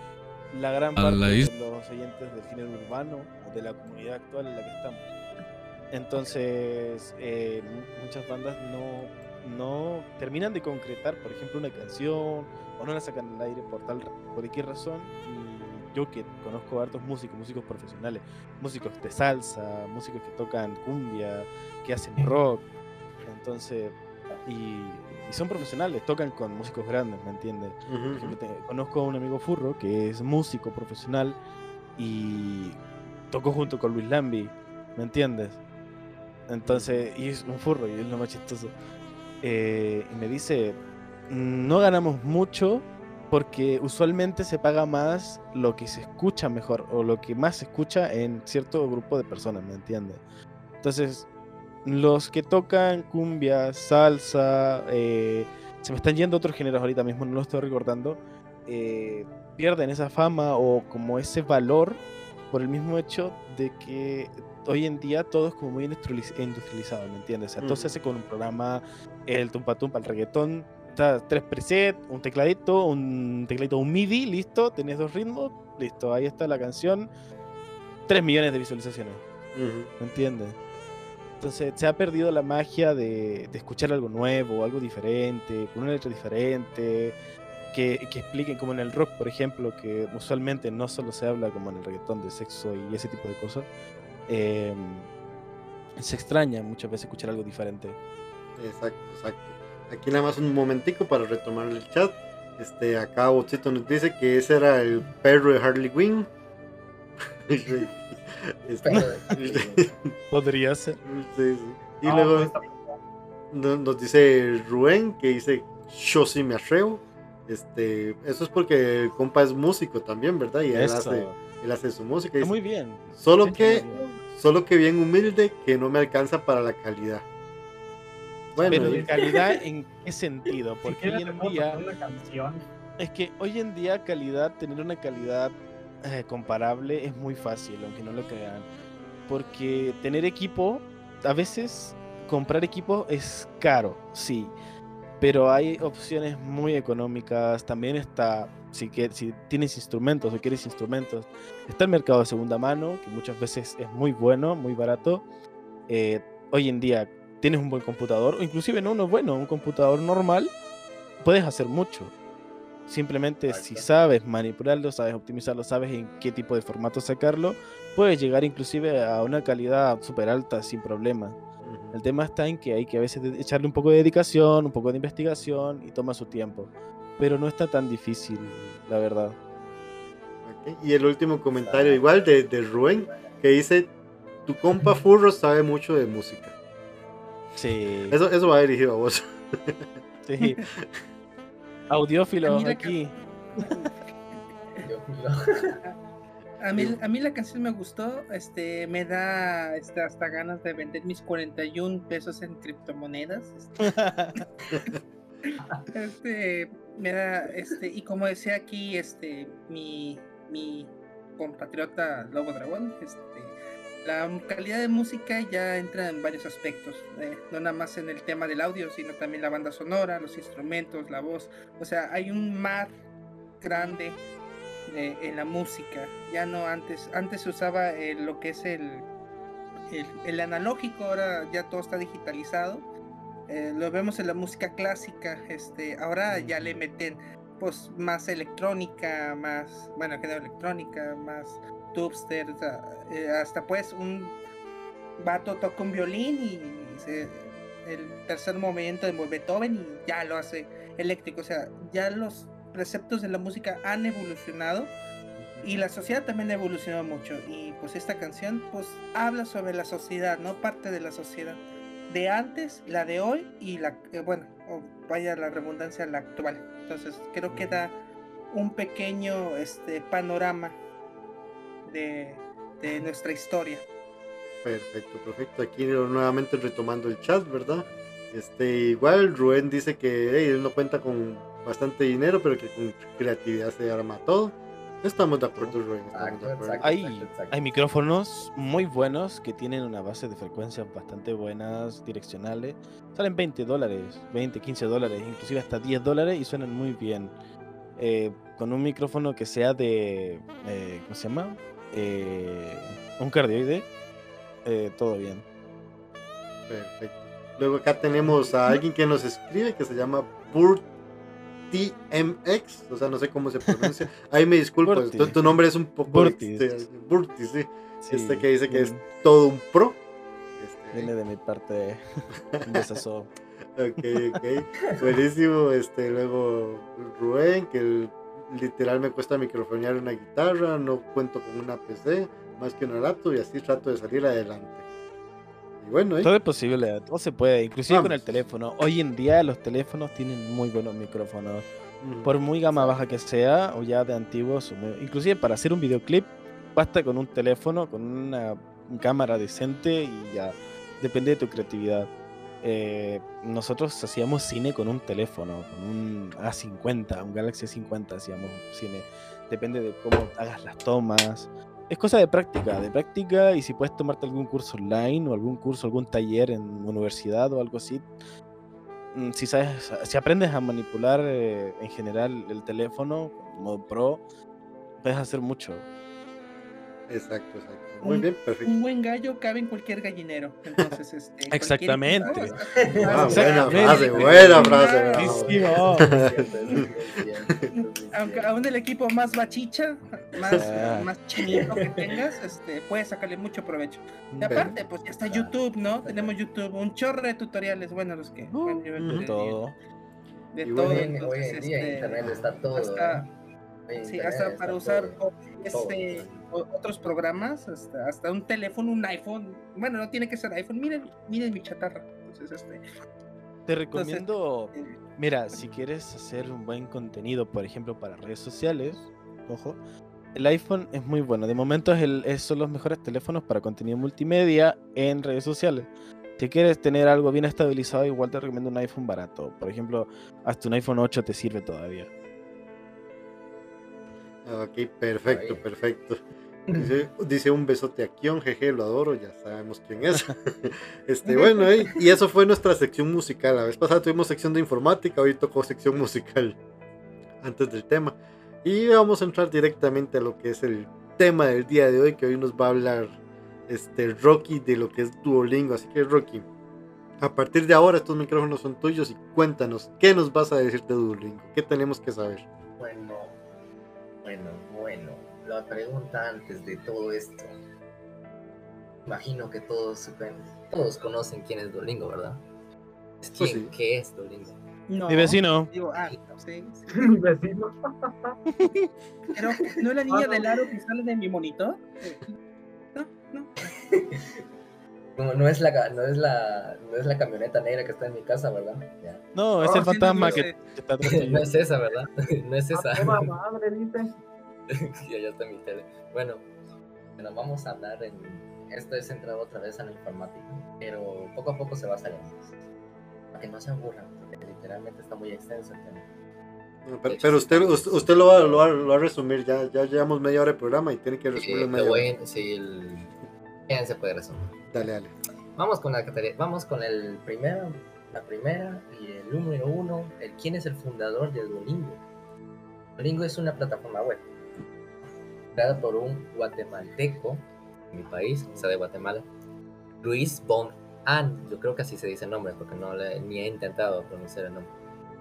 la gran parte la de los oyentes del género urbano o de la comunidad actual en la que estamos. Entonces, eh, mu- muchas bandas no, no terminan de concretar, por ejemplo, una canción o no la sacan al aire por tal por cualquier razón. Y yo que conozco a hartos músicos, músicos profesionales, músicos de salsa, músicos que tocan cumbia, que hacen rock, entonces, y, y son profesionales, tocan con músicos grandes, ¿me entiendes? Ujú, Por ejemplo, te- conozco a un amigo furro que es músico profesional y tocó junto con Luis Lambi, ¿me entiendes? Entonces, y es un furro y es lo más chistoso. Eh, y me dice, no ganamos mucho porque usualmente se paga más lo que se escucha mejor o lo que más se escucha en cierto grupo de personas, ¿me entiendes? Entonces, los que tocan cumbia, salsa, eh, se me están yendo otros géneros ahorita mismo, no lo estoy recordando, eh, pierden esa fama o como ese valor por el mismo hecho de que hoy en día todo es como muy industrializ- industrializado, ¿me entiendes? O sea, todo se Ujú. hace con un programa, el tumpa tumpa, el reggaetón, está tres presets, un tecladito, un tecladito, un MIDI, listo, tenés dos ritmos, listo, ahí está la canción, 3 millones de visualizaciones. ujú. ¿Me entiendes? Entonces se ha perdido la magia de, escuchar algo nuevo, algo diferente, con una letra diferente, que, que expliquen como en el rock, por ejemplo, que usualmente no solo se habla como en el reggaetón de sexo y ese tipo de cosas. eh, se extraña muchas veces escuchar algo diferente. Exacto, exacto. Aquí nada más un momentico para retomar el chat. Este, acá Bochito nos dice que ese era el perro de Harley Quinn. Este, Podría ser. sí, sí. Y luego no- nos dice Rubén que dice yo sí me atreo. Este, eso es porque el compa es músico también, ¿verdad? Y él Eso. hace, él hace su música. dice, muy bien. Solo que, bien. solo que bien humilde que no me alcanza para la calidad. Bueno, Pero y- de calidad, ¿en qué sentido? Porque hoy en día. pasar una canción. Es que hoy en día calidad, tener una calidad eh, comparable es muy fácil, aunque no lo crean. Porque tener equipo, a veces comprar equipo es caro, sí. Pero hay opciones muy económicas. También está, si, si tienes instrumentos o quieres instrumentos, está el mercado de segunda mano, que muchas veces es muy bueno, muy barato. Eh, hoy en día tienes un buen computador, inclusive no uno bueno, un computador normal, puedes hacer mucho Simplemente si sabes manipularlo, sabes optimizarlo, sabes en qué tipo de formato sacarlo, puedes llegar inclusive a una calidad súper alta sin problema. El tema está en que hay que a veces echarle un poco de dedicación, un poco de investigación y toma su tiempo. Pero no está tan difícil, la verdad. Y el último comentario, igual de, de Rubén, que dice: Tu compa Furro sabe mucho de música. Sí, Eso, eso va dirigido a vos. sí. Audiófilos Mira, aquí. Mí, a mí la canción me gustó, este, me da este, hasta ganas de vender mis 41 pesos en criptomonedas. Este, este, me da, este, y como decía aquí, este, mi, mi compatriota Lobo Dragón, este, la calidad de música ya entra en varios aspectos, eh, no nada más en el tema del audio, sino también la banda sonora, los instrumentos, la voz, o sea, hay un mar grande de- en la música. Ya no antes, antes se usaba eh, lo que es el, el, analógico, ahora ya todo está digitalizado. Eh, lo vemos en la música clásica, este, ahora ya le meten pues más electrónica, más, bueno, que no electrónica, más dubstep, eh, hasta pues un vato toca un violín y se- el tercer movimiento de Beethoven y ya lo hace eléctrico, o sea, ya los preceptos de la música han evolucionado y la sociedad también ha evolucionado mucho y pues esta canción pues habla sobre la sociedad, ¿no? Parte de la sociedad de antes, la de hoy y la, eh, bueno, vaya la redundancia, la actual. Entonces creo que da un pequeño este, panorama de, de nuestra historia. Perfecto, perfecto. Aquí nuevamente retomando el chat, ¿verdad? Este, igual Rubén dice que hey, él no cuenta con bastante dinero, pero que con creatividad se arma todo. Estamos de acuerdo, Rubén. Estamos Exacto, de acuerdo. exacto. Hay, exacto. hay micrófonos muy buenos que tienen una base de frecuencias bastante buenas, direccionales. Salen 20 dólares, 20, 15 dólares, inclusive hasta 10 dólares y suenan muy bien. Eh, con un micrófono que sea de, eh, ¿cómo se llama? Eh, un cardioide, eh, todo bien. Perfecto. Luego acá tenemos a alguien que nos escribe que se llama Burt TMX, o sea, no sé cómo se pronuncia. Ahí me disculpo, Burti. tu, tu nombre es un poco Burtis. este, Burti, sí. Sí, Este que dice que es todo un pro. Este, Viene de mi parte un besazo. Ok, ok. Buenísimo. Este, luego Rubén, que el- literal me cuesta microfonear una guitarra, no cuento con una PC, más que un laptop y así trato de salir adelante. Y bueno, ¿eh? Todo es posible, todo se puede, inclusive con el teléfono. Hoy en día los teléfonos tienen muy buenos micrófonos. Por muy gama baja que sea, o ya de antiguos, inclusive para hacer un videoclip, basta con un teléfono, con una cámara decente y ya, depende de tu creatividad. Eh, nosotros hacíamos cine con un teléfono, con un A50, un Galaxy A50 hacíamos cine. Depende de cómo hagas las tomas. Es cosa de práctica, de práctica y si puedes tomarte algún curso online o algún curso, algún taller en universidad o algo así, mm, si sabes, si aprendes a manipular eh, en general el teléfono, modo pro, puedes hacer mucho. Exacto, exacto. Muy Un- bien, perfecto. Un buen gallo cabe en cualquier gallinero. Entonces, este, cualquier Exactamente. equipo- Ah, buena Exactamente. frase, buena frase. Ah, es muy Aunque aún el equipo más bachicha, más, Ah. más chinito que tengas, este, puedes sacarle mucho provecho. Y aparte, pues ya está YouTube, ¿no? Tenemos YouTube, un chorro de tutoriales, bueno, los que De de- todo. de todo. bueno, Hoy en, hoy entonces, en día en este, internet está todo. hasta- ¿eh? Sí, hasta para usar este, otros programas, hasta, hasta un teléfono, un iPhone. Bueno, no tiene que ser iPhone. Miren, miren mi chatarra. Entonces, este, Te recomiendo, eh, mira, si quieres hacer un buen contenido, por ejemplo, para redes sociales, ojo, el iPhone es muy bueno. De momento es el, es- son los mejores teléfonos para contenido multimedia en redes sociales. Si quieres tener algo bien estabilizado, igual te recomiendo un iPhone barato. Por ejemplo, hasta un iPhone 8 te sirve todavía. Ok, perfecto, perfecto. Dice, dice un besote a Kion, jeje, lo adoro, ya sabemos quién es. Este, bueno, eh, y eso fue nuestra sección musical. La vez pasada tuvimos sección de informática, hoy tocó sección musical antes del tema. Y vamos a entrar directamente a lo que es el tema del día de hoy, que hoy nos va a hablar este Rocky de lo que es Duolingo. Así que Rocky, a partir de ahora estos micrófonos son tuyos y cuéntanos, ¿qué nos vas a decir de Duolingo? ¿Qué tenemos que saber? Bueno, bueno, bueno. La pregunta antes de todo esto. Imagino que todos todos conocen quién es Duolingo, ¿verdad? Pues quién, sí. ¿Qué es Duolingo? No. Mi vecino. Digo, ah, sí, sí. Mi vecino. Pero, ¿no es la niña del aro que sale de mi monitor? No, no. No, no es la no es la no es la camioneta negra que está en mi casa, ¿verdad? Ya. No, es Oh, el sí, fantasma no, que, está. No es esa, ¿verdad? No es esa. A toda madre, dice. ya, ya está en mi tele. Bueno, bueno, vamos a hablar en. Esto es centrado otra vez en la informática, pero poco a poco se va saliendo. Para que no se aburran, porque literalmente está muy extenso el tema. Pero, pero usted, usted, usted lo, va, lo, va, lo va a resumir, ya, ya llevamos media hora de programa y tiene que resumirlo en te media hora. a- sí, el... Bien, se puede resumir. Dale, dale. Vamos con la vamos con el primero, la primera y el número uno, el quién es el fundador de Duolingo. Duolingo es una plataforma web creada por un guatemalteco en mi país, o sea de Guatemala, Luis Von An, yo creo que así se dice el nombre porque no le- ni he intentado pronunciar el nombre,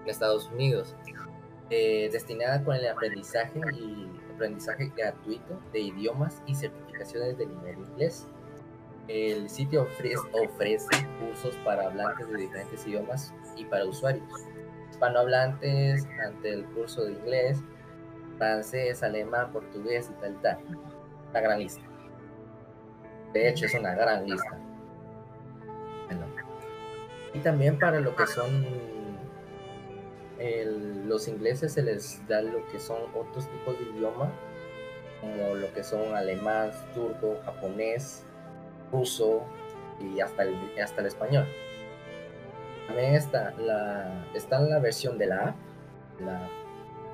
en Estados Unidos, eh, destinada con el aprendizaje y aprendizaje gratuito de idiomas y certificaciones de nivel inglés. El sitio ofrece, cursos para hablantes de diferentes idiomas y para usuarios. Hispanohablantes ante el curso de inglés, francés, alemán, portugués y tal, tal. Una gran lista. De hecho, es una gran lista. Bueno. Y también para lo que son los ingleses se les da lo que son otros tipos de idioma, como lo que son alemán, turco, japonés, ruso y hasta el, hasta el español. También está la, está la versión de la app, la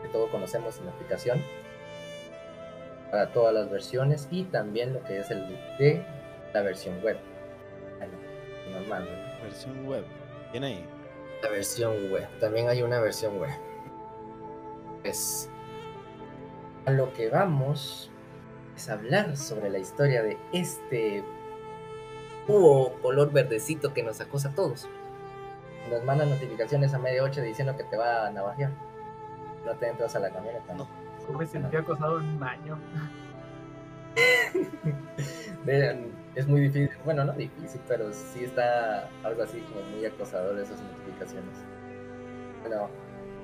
que todos conocemos en la aplicación, para todas las versiones y también lo que es el de la versión web. Normal, ¿no? Versión web. ¿Quién ahí? La versión web. También hay una versión web. Pues a lo que vamos es hablar sobre la historia de este búho color verdecito que nos acosa a todos. Nos manda notificaciones a media ocho diciendo que te va a navajear. No te entras a la camioneta. No. Yo me sentí acosado en un año. Vean, es muy difícil, bueno, no difícil, pero sí está algo así como muy acosador esas notificaciones. Bueno,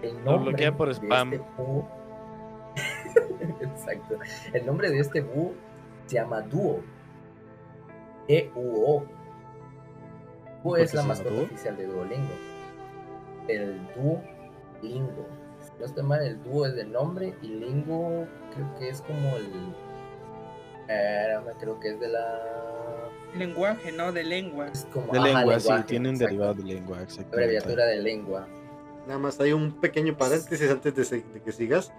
el Lo nombre bloquea por de spam. este búho- Exacto. El nombre de este búho se llama Duo. E-U-O. Duo ¿Por es la mascota Duo? oficial de Duolingo. El Duolingo. Si no estoy mal, el Duo es del nombre y Lingo creo que es como el eh, creo que es de la. Lenguaje, no de lengua. Es como, De ajá, lengua, sí, tiene un exacto. derivado de lengua, exactamente. Abreviatura de lengua. Nada más hay un pequeño paréntesis antes de que sigas.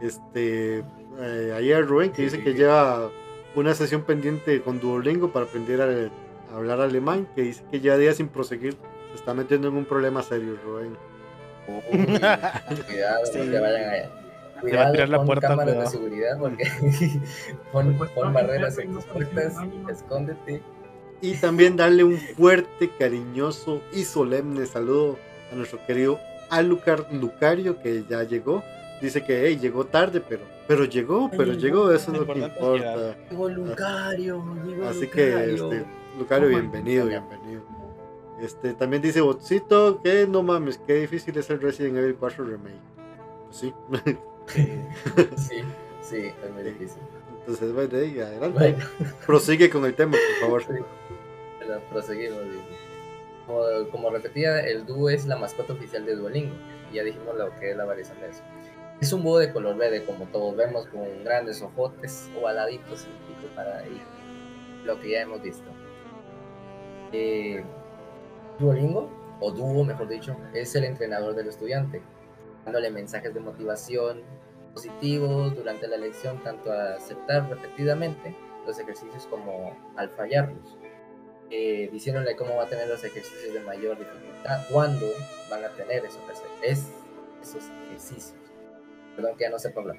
Este, eh, ayer Rubén que dice que lleva una sesión pendiente con Duolingo para aprender a, a hablar alemán, que dice que ya días sin proseguir se está metiendo en un problema serio, Rubén. Uy, cuidado, Sí. no te vayan a. Te va a Cuidado, tirar la pon puerta, cámaras cuidado. de seguridad porque pon, Pues, pon no, barreras no, en tus puertas, escóndete. Y también darle un fuerte, cariñoso y solemne saludo a nuestro querido Alucard Lucario que ya llegó. Dice que hey, llegó tarde, pero, pero llegó, pero Ay, llegó, eso es lo que importa. Llegó Lucario, llegó Así que, Lucario. este, Lucario, Oh, bienvenido, bienvenido. Este, también dice Botcito que no mames, qué difícil es el Resident Evil 4 Remake. Pues sí. Sí, sí, es muy difícil. Entonces, bueno, ahí, adelante. Bueno, Prosigue con el tema, por favor. pero proseguimos. dice. Como, como repetía, el dúo es la mascota oficial de Duolingo. Ya dijimos lo que es la variación de eso. Es un búho de color verde, como todos vemos, con grandes ojotes ovaladitos y pico para ahí. Lo que ya hemos visto. Eh, Duolingo, o Duo mejor dicho, es el entrenador del estudiante, dándole mensajes de motivación positivos durante la lección, tanto a aceptar repetidamente los ejercicios como al fallarlos, eh, diciéndole cómo va a tener los ejercicios de mayor dificultad, cuándo van a tener esos, es- esos ejercicios. Perdón que ya no sepa hablar.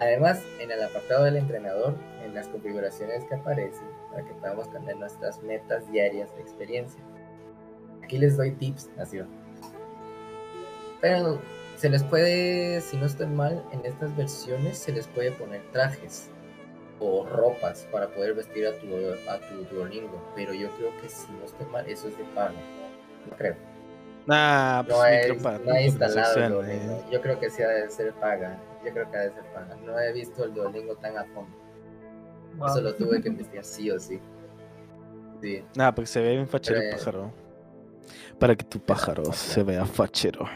Además, en el apartado del entrenador, en las configuraciones que aparecen, para que podamos tener nuestras metas diarias de experiencia. Aquí les doy tips, así va. Pero se les puede, si no estoy mal, en estas versiones se les puede poner trajes o ropas para poder vestir a tu, a tu Duolingo. Pero yo creo que si no estoy mal, eso es de pago. No creo. Nah, pues No para no instalado el. Yo creo que sí ha de ser paga. Yo creo que ha de ser paga. No he visto el Duolingo tan a fondo. Wow. Eso lo tuve que investigar sí o sí. Sí. Nah, porque se ve bien fachero el Pero, eh, pájaro. Para que tu pájaro se vea fachero.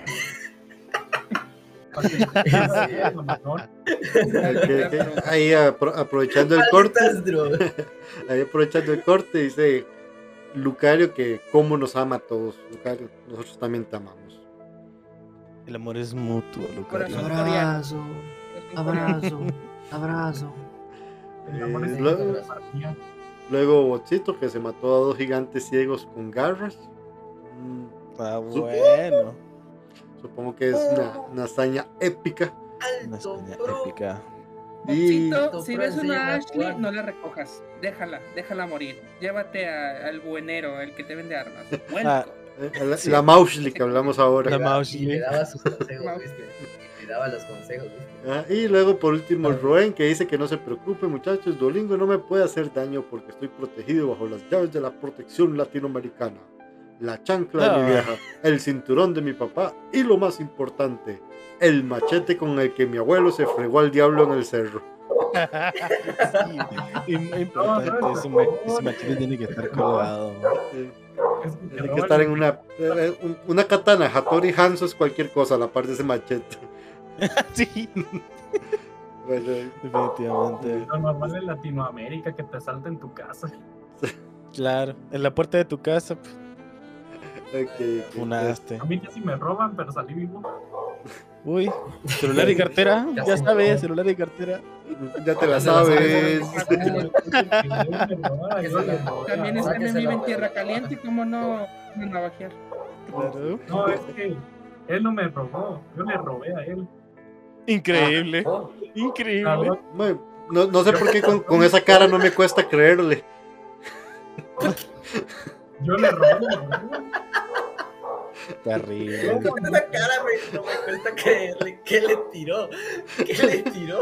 Ahí apro- aprovechando el corte, ahí aprovechando el corte, dice Lucario que cómo nos ama a todos. Lucario, nosotros también te amamos. El amor es mutuo, Lucario. Abrazo, abrazo, abrazo. El amor es Eh. Luego Bochito que se mató a dos gigantes ciegos con garras. Mm, Ah, bueno. Supongo que es una, una hazaña épica. Una Alto, hazaña bro. épica. Si ves una Ashley, no la recojas. Déjala, déjala morir. Llévate a- al buenero, el que te vende armas. Ah, eh, la, Sí. la Maushli que hablamos ahora. La Y le daba- sus consejos, ¿viste? Y le daba los consejos, ¿viste? Ah, y luego por último Roen que dice que no se preocupe muchachos, Duolingo no me puede hacer daño porque estoy protegido bajo las llaves de la protección latinoamericana. La chancla de Ah. mi vieja, el cinturón de mi papá y lo más importante, el machete con el que mi abuelo se fregó al diablo en el cerro. Sí, im- importante, ese, ma- ese machete tiene que estar colgado. Tiene que estar en una, eh, un- una katana, Hattori Hanzo es cualquier cosa a la par de ese machete. Sí, Bueno, definitivamente. Lo normal en Latinoamérica que te salta en tu casa. Claro, en la puerta de tu casa, pues, ok, ok. funaste. A mí casi me roban, pero salí vivo. Uy, celular y cartera, Ya sabes, me- celular y cartera. Ya te la se la sabes. También este Sáquese me vive en tierra caliente, ¿cómo no no navajear? Claro. No, es que él no me robó, yo le robé a él. Increíble, Oh, increíble. No, no sé por qué con, con esa cara no me cuesta creerle. Yo le robé. ¿No? Terrible. Con esa cara, güey, no me cuesta creerle. ¿Qué le tiró? ¿Qué le tiró?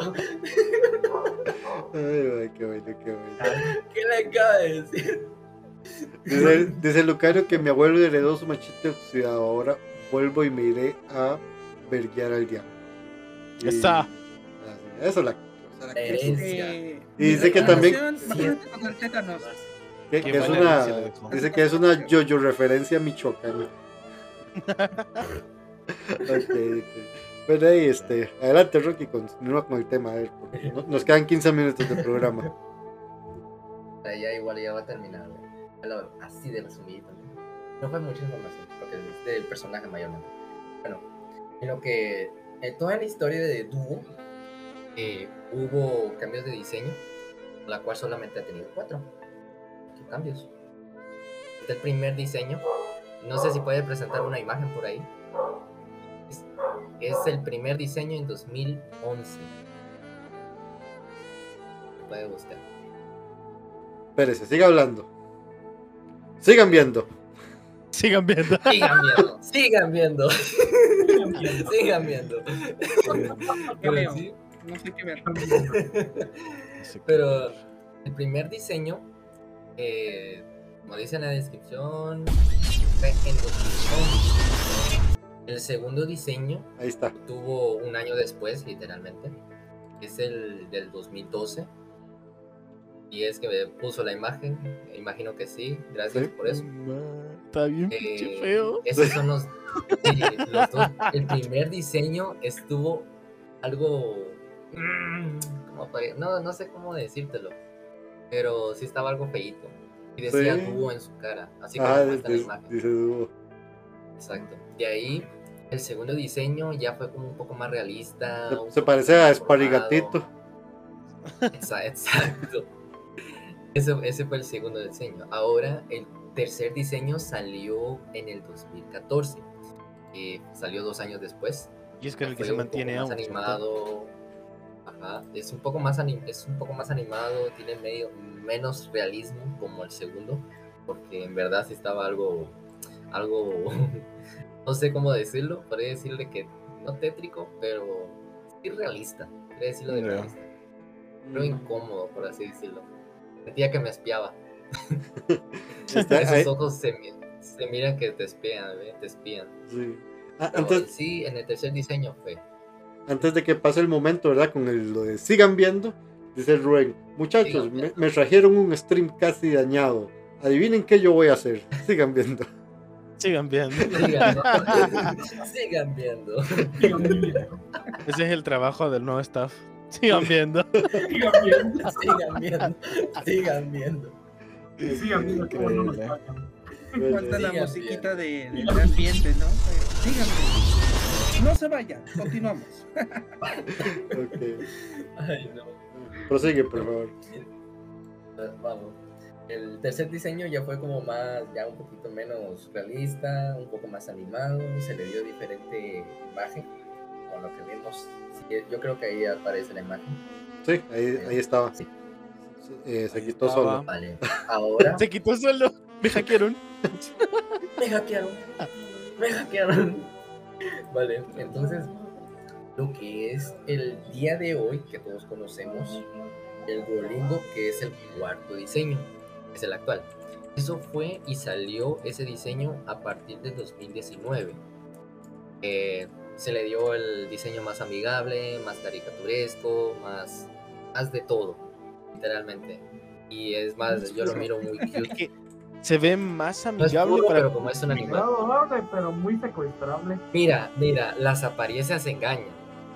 Ay, ay, qué bueno, qué bueno. ¿Qué le acaba de decir? Dice, dice Lucario que mi abuelo heredó su machete oxidado. Ahora vuelvo y me iré a verguiar al diablo. Y- Esa. así, Esa es la, la que- Herencia. Y dice que también- que, que es una, le dice que es una yo-yo referencia a Michoacán. Ok, ok. Bueno, ahí este, adelante Rocky, continúa con el tema, a ver, nos quedan 15 minutos de programa. Ya igual ya va a terminar, Así de resumidito. ¿no? Fue mucha información, porque es del personaje mayormente. Bueno, en lo que. En toda la historia de Duo, eh, hubo cambios de diseño, la cual solamente ha tenido cuatro cambios. Este el primer diseño. No sé si puede presentar una imagen por ahí. Es, es el primer diseño en 2011. Lo Puede buscar. Espérese, siga hablando. Sigan viendo. Sigan viendo. Sigan viendo, sigan viendo, sigan viendo. ¿Qué Pero sí, No sé qué ver. Pero el primer diseño, eh, como dice en la descripción, fue en 2011. El segundo diseño Ahí está. tuvo un año después, literalmente. Es el del 2012. Y es que me puso la imagen. Imagino que sí. Gracias Sí. por eso. Está bien, Eh, pinche feo. Esos son los, sí, los dos. El primer diseño estuvo algo. mm, ¿cómo podría- No, no sé cómo decírtelo. Pero sí estaba algo feíto. Y decía Sí. dúo en su cara. Así como Ah, muestra la imagen. dice dúo. Exacto. De ahí, el segundo diseño ya fue como un poco más realista. Se, se parece a más Sparigatito. Exa- Exacto. Ese, ese fue el segundo diseño. Ahora, el tercer diseño salió en el 2014. eh, salió dos años después. Y es que el que se mantiene aún. animado. Ajá, es un poco más anim- es un poco más animado, tiene medio menos realismo como el segundo, porque en verdad sí estaba algo algo no sé cómo decirlo, podría decirle que no tétrico, pero sí realista. Quería decirlo de realista. Pero incómodo, por así decirlo. Sentía que me espiaba. Esos ojos se, se miran que te espían, ¿ve? te espían. sí. Ah, antes, sí, en el tercer diseño fue. Antes de que pase el momento, ¿verdad? Con el, lo de sigan viendo, dice Rubén, muchachos, Sigan me, viendo. me trajeron un stream casi dañado. Adivinen qué yo voy a hacer. Sigan viendo. Sigan viendo. Sigan, sigan viendo. Ese es el trabajo del nuevo staff. Sigan viendo. Sigan viendo. Sigan viendo. Cómo no nos Increíble. fallan. Falta la Sigan musiquita de, de, ambiente, ¿no? Eh, Díganme. No se vayan, continuamos. Ok. Ay, no. Prosigue, por favor. Vamos. El tercer diseño ya fue como más, ya un poquito menos realista, un poco más animado, se le dio diferente imagen, con lo que vimos. Sí, yo creo que ahí aparece la imagen. Sí, ahí, ahí estaba. Sí. Eh, se Ahí quitó estaba. solo. Vale. Ahora Se quitó solo. Me hackearon. me hackearon. Me hackearon. Vale, entonces lo que es el día de hoy que todos conocemos, el Duolingo, que es el cuarto diseño, es el actual. Eso fue y salió ese diseño a partir de 2019. Eh, se le dio el diseño más amigable, más caricaturesco, más, más de todo, literalmente. Y es más, yo lo miro muy cute. Se ve más No es amigable puro, para. pero como es un animal. Pero muy secuestrable. Mira, mira, las apariencias engañan.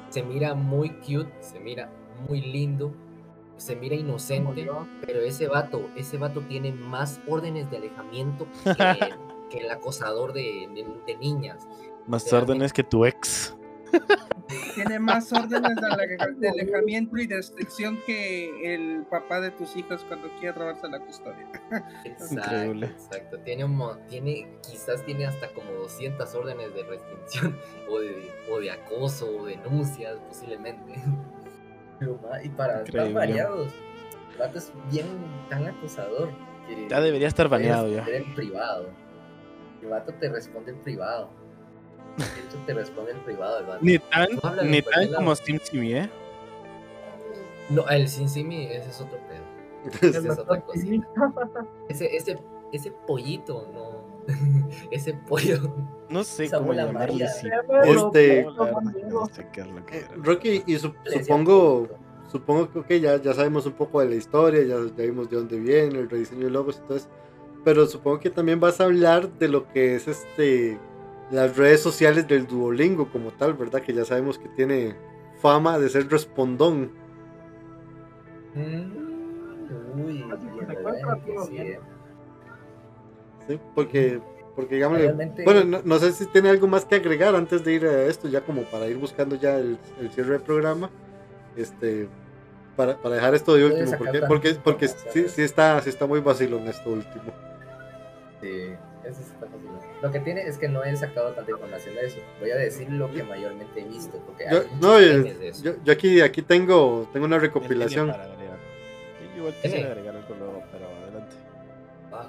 Se mira muy cute, se mira muy lindo, se mira inocente, pero ese vato, ese vato tiene más órdenes de alejamiento que, que el acosador de, de- de niñas. Más órdenes que tu ex. Tiene más órdenes de, ale- de alejamiento y de restricción que el papá de tus hijos cuando quiere robarse la custodia. Exacto, Increíble. exacto. Tiene, un, mo- tiene, quizás tiene hasta como 200 órdenes de restricción o de, o de acoso o denuncias posiblemente. Y para estar variados, el vato es bien tan acosador que Ya debería estar baneado ya. en privado. El vato te responde en privado. Te responde en privado el vato. Ni tan, No ni tan como SimSimi, ¿eh? No, el Sin Simi, ese es otro pedo. Esa es otra cosita. Ese, ese, ese pollito, no. ese pollo. No sé Esa cómo llamarle. sí. Este- No, la verdad, no sé qué es lo que era. Rocky, y su- supongo, supongo que ya, ya sabemos un poco de la historia, ya, ya vimos de dónde viene, el rediseño de logos y todo eso. Pero supongo que también vas a hablar de lo que es este las redes sociales del Duolingo como tal, ¿verdad? Que ya sabemos que tiene fama de ser respondón. Mm, Uy, sí. ¿sí? Porque, porque digamos, Realmente- bueno, no, no sé si tiene algo más que agregar antes de ir a esto, ya como para ir buscando ya el, el cierre del programa. Este, para, para dejar esto de último, porque, porque, porque sí, sí está, sí está muy vacilón esto último. Sí, eso está. Lo que tiene es que no he sacado tanta información de eso. Voy a decir lo que mayormente he visto. Porque Yo, hay no, de eso. yo- yo aquí, aquí tengo, tengo una recopilación. para agregar. Yo igual quisiera agregar algo luego, pero adelante. Ah.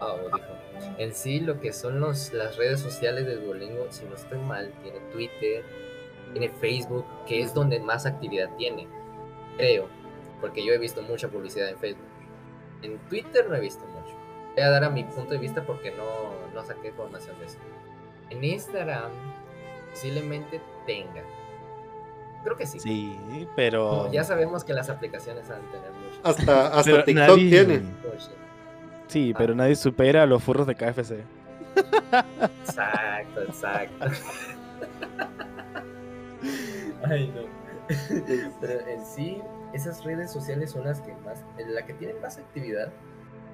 Ah, oh, dijo. En sí, lo que son los, las redes sociales de Duolingo, si no estoy mal, tiene Twitter, tiene Facebook, que es donde más actividad tiene. Creo, porque yo he visto mucha publicidad en Facebook. En Twitter no he visto mucho. Voy a dar a mi punto de vista porque no, no saqué información de eso. En Instagram, posiblemente tenga. Creo que sí. Sí, pero. Como ya sabemos que las aplicaciones han de tener mucho. Hasta, hasta pero TikTok nadie- tiene. Sí, Ah. pero nadie supera a los furros de KFC. Exacto, exacto. Ay, no. Pero en sí, esas redes sociales son las que más, en la que tienen más actividad,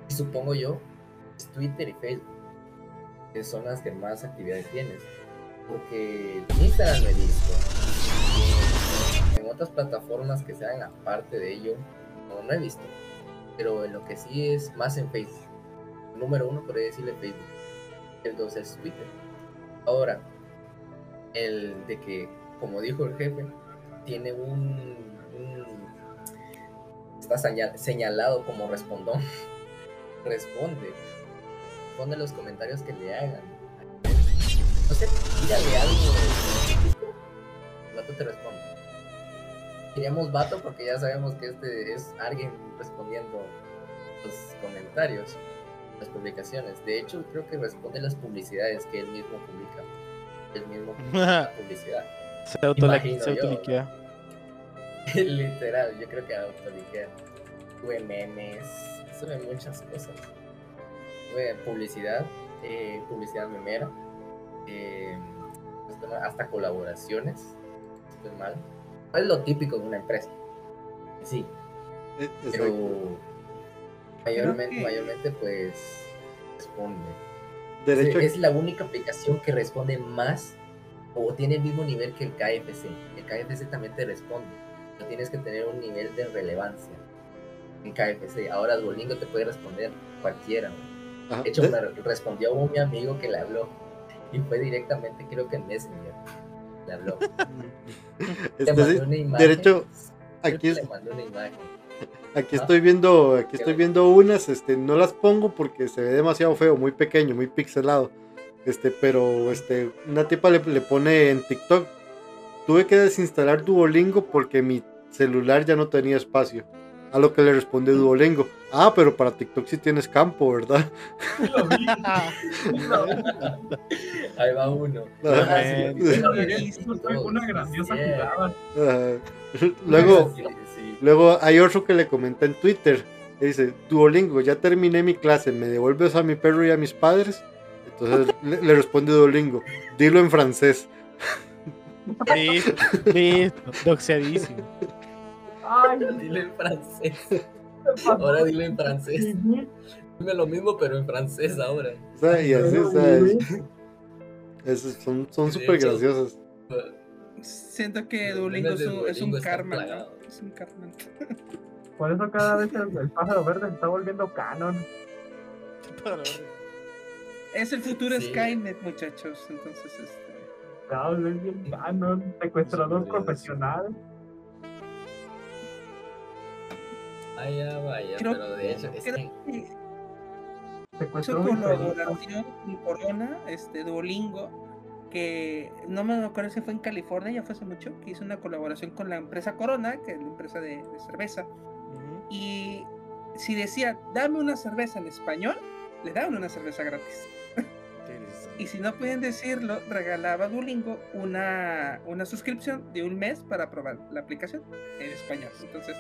y supongo yo, Twitter y Facebook, que son las que más actividad tienes. Porque Instagram he visto. En, otras plataformas que sean aparte de ello, no, he visto. Pero en lo que sí es más en Facebook. Número uno, podría decirle Facebook. El dos es Twitter. Ahora, el de que, como dijo el jefe, tiene un. está señal- señalado como respondón. Responde. Responde los comentarios que le hagan. No sé, tírale algo vato te responde. Queríamos vato porque ya sabemos que este es alguien respondiendo los comentarios, las publicaciones. De hecho, creo que responde las publicidades que él mismo publica. Él mismo publica publicidad. Se autoliquea. Literal, yo creo que autoliquea. Tuve memes, sube muchas cosas. Publicidad, eh, publicidad memera, eh, hasta colaboraciones. Estoy mal. Es lo típico de una empresa. Sí, Eh, pero mayormente, que- mayormente pues responde. Derecho Es la única aplicación que responde más o tiene el mismo nivel que el KFC. El KFC también te responde. No tienes que tener un nivel de relevancia en KFC. Ahora Duolingo te puede responder cualquiera. Ajá. De hecho, De- me respondió un mi amigo que le habló y fue directamente, creo que en Messenger. Le habló. Le este, mandó una imagen. derecho, creo aquí que es- le mandó una imagen. Aquí Ajá. estoy viendo, aquí estoy viendo unas, este, no las pongo porque se ve demasiado feo, muy pequeño, muy pixelado. Este, pero este, una tipa le, le pone en TikTok. Tuve que desinstalar Duolingo porque mi celular ya no tenía espacio. A lo que le responde Duolingo. Ah, pero para TikTok sí tienes campo, ¿verdad? Ahí va uno. Ah, sí, sí, una grandiosa sí, jugada. Luego, sí. Luego hay otro que le comenta en Twitter. Le dice, Duolingo, ya terminé mi clase, ¿me devuelves a mi perro y a mis padres? Entonces le, le responde Duolingo, dilo en francés. Listo, listo, doxeadísimo. Ay, Dile en francés. Ahora dile en francés. Dime lo mismo, pero en francés ahora. O sea, y así, o sea, es- son súper graciosas. Siento que Duolingo es un, karma, ¿no? Es un karma. Por eso cada vez el, el pájaro verde se está volviendo canon. Es el futuro Sí. Skynet, muchachos. Entonces, este. Claro, es bien canon. Secuestrador Sí, profesional. Vaya, vaya, Creo- pero de hecho es creo que Su colaboración con Corona, este Duolingo, que no me acuerdo si fue en California, ya fue hace mucho, que hizo una colaboración con la empresa Corona, que es la empresa de, de cerveza, y si decía, dame una cerveza en español, le daban una cerveza gratis. Y si no pueden decirlo, regalaba a Duolingo una, una suscripción de un mes para probar la aplicación en español. Entonces,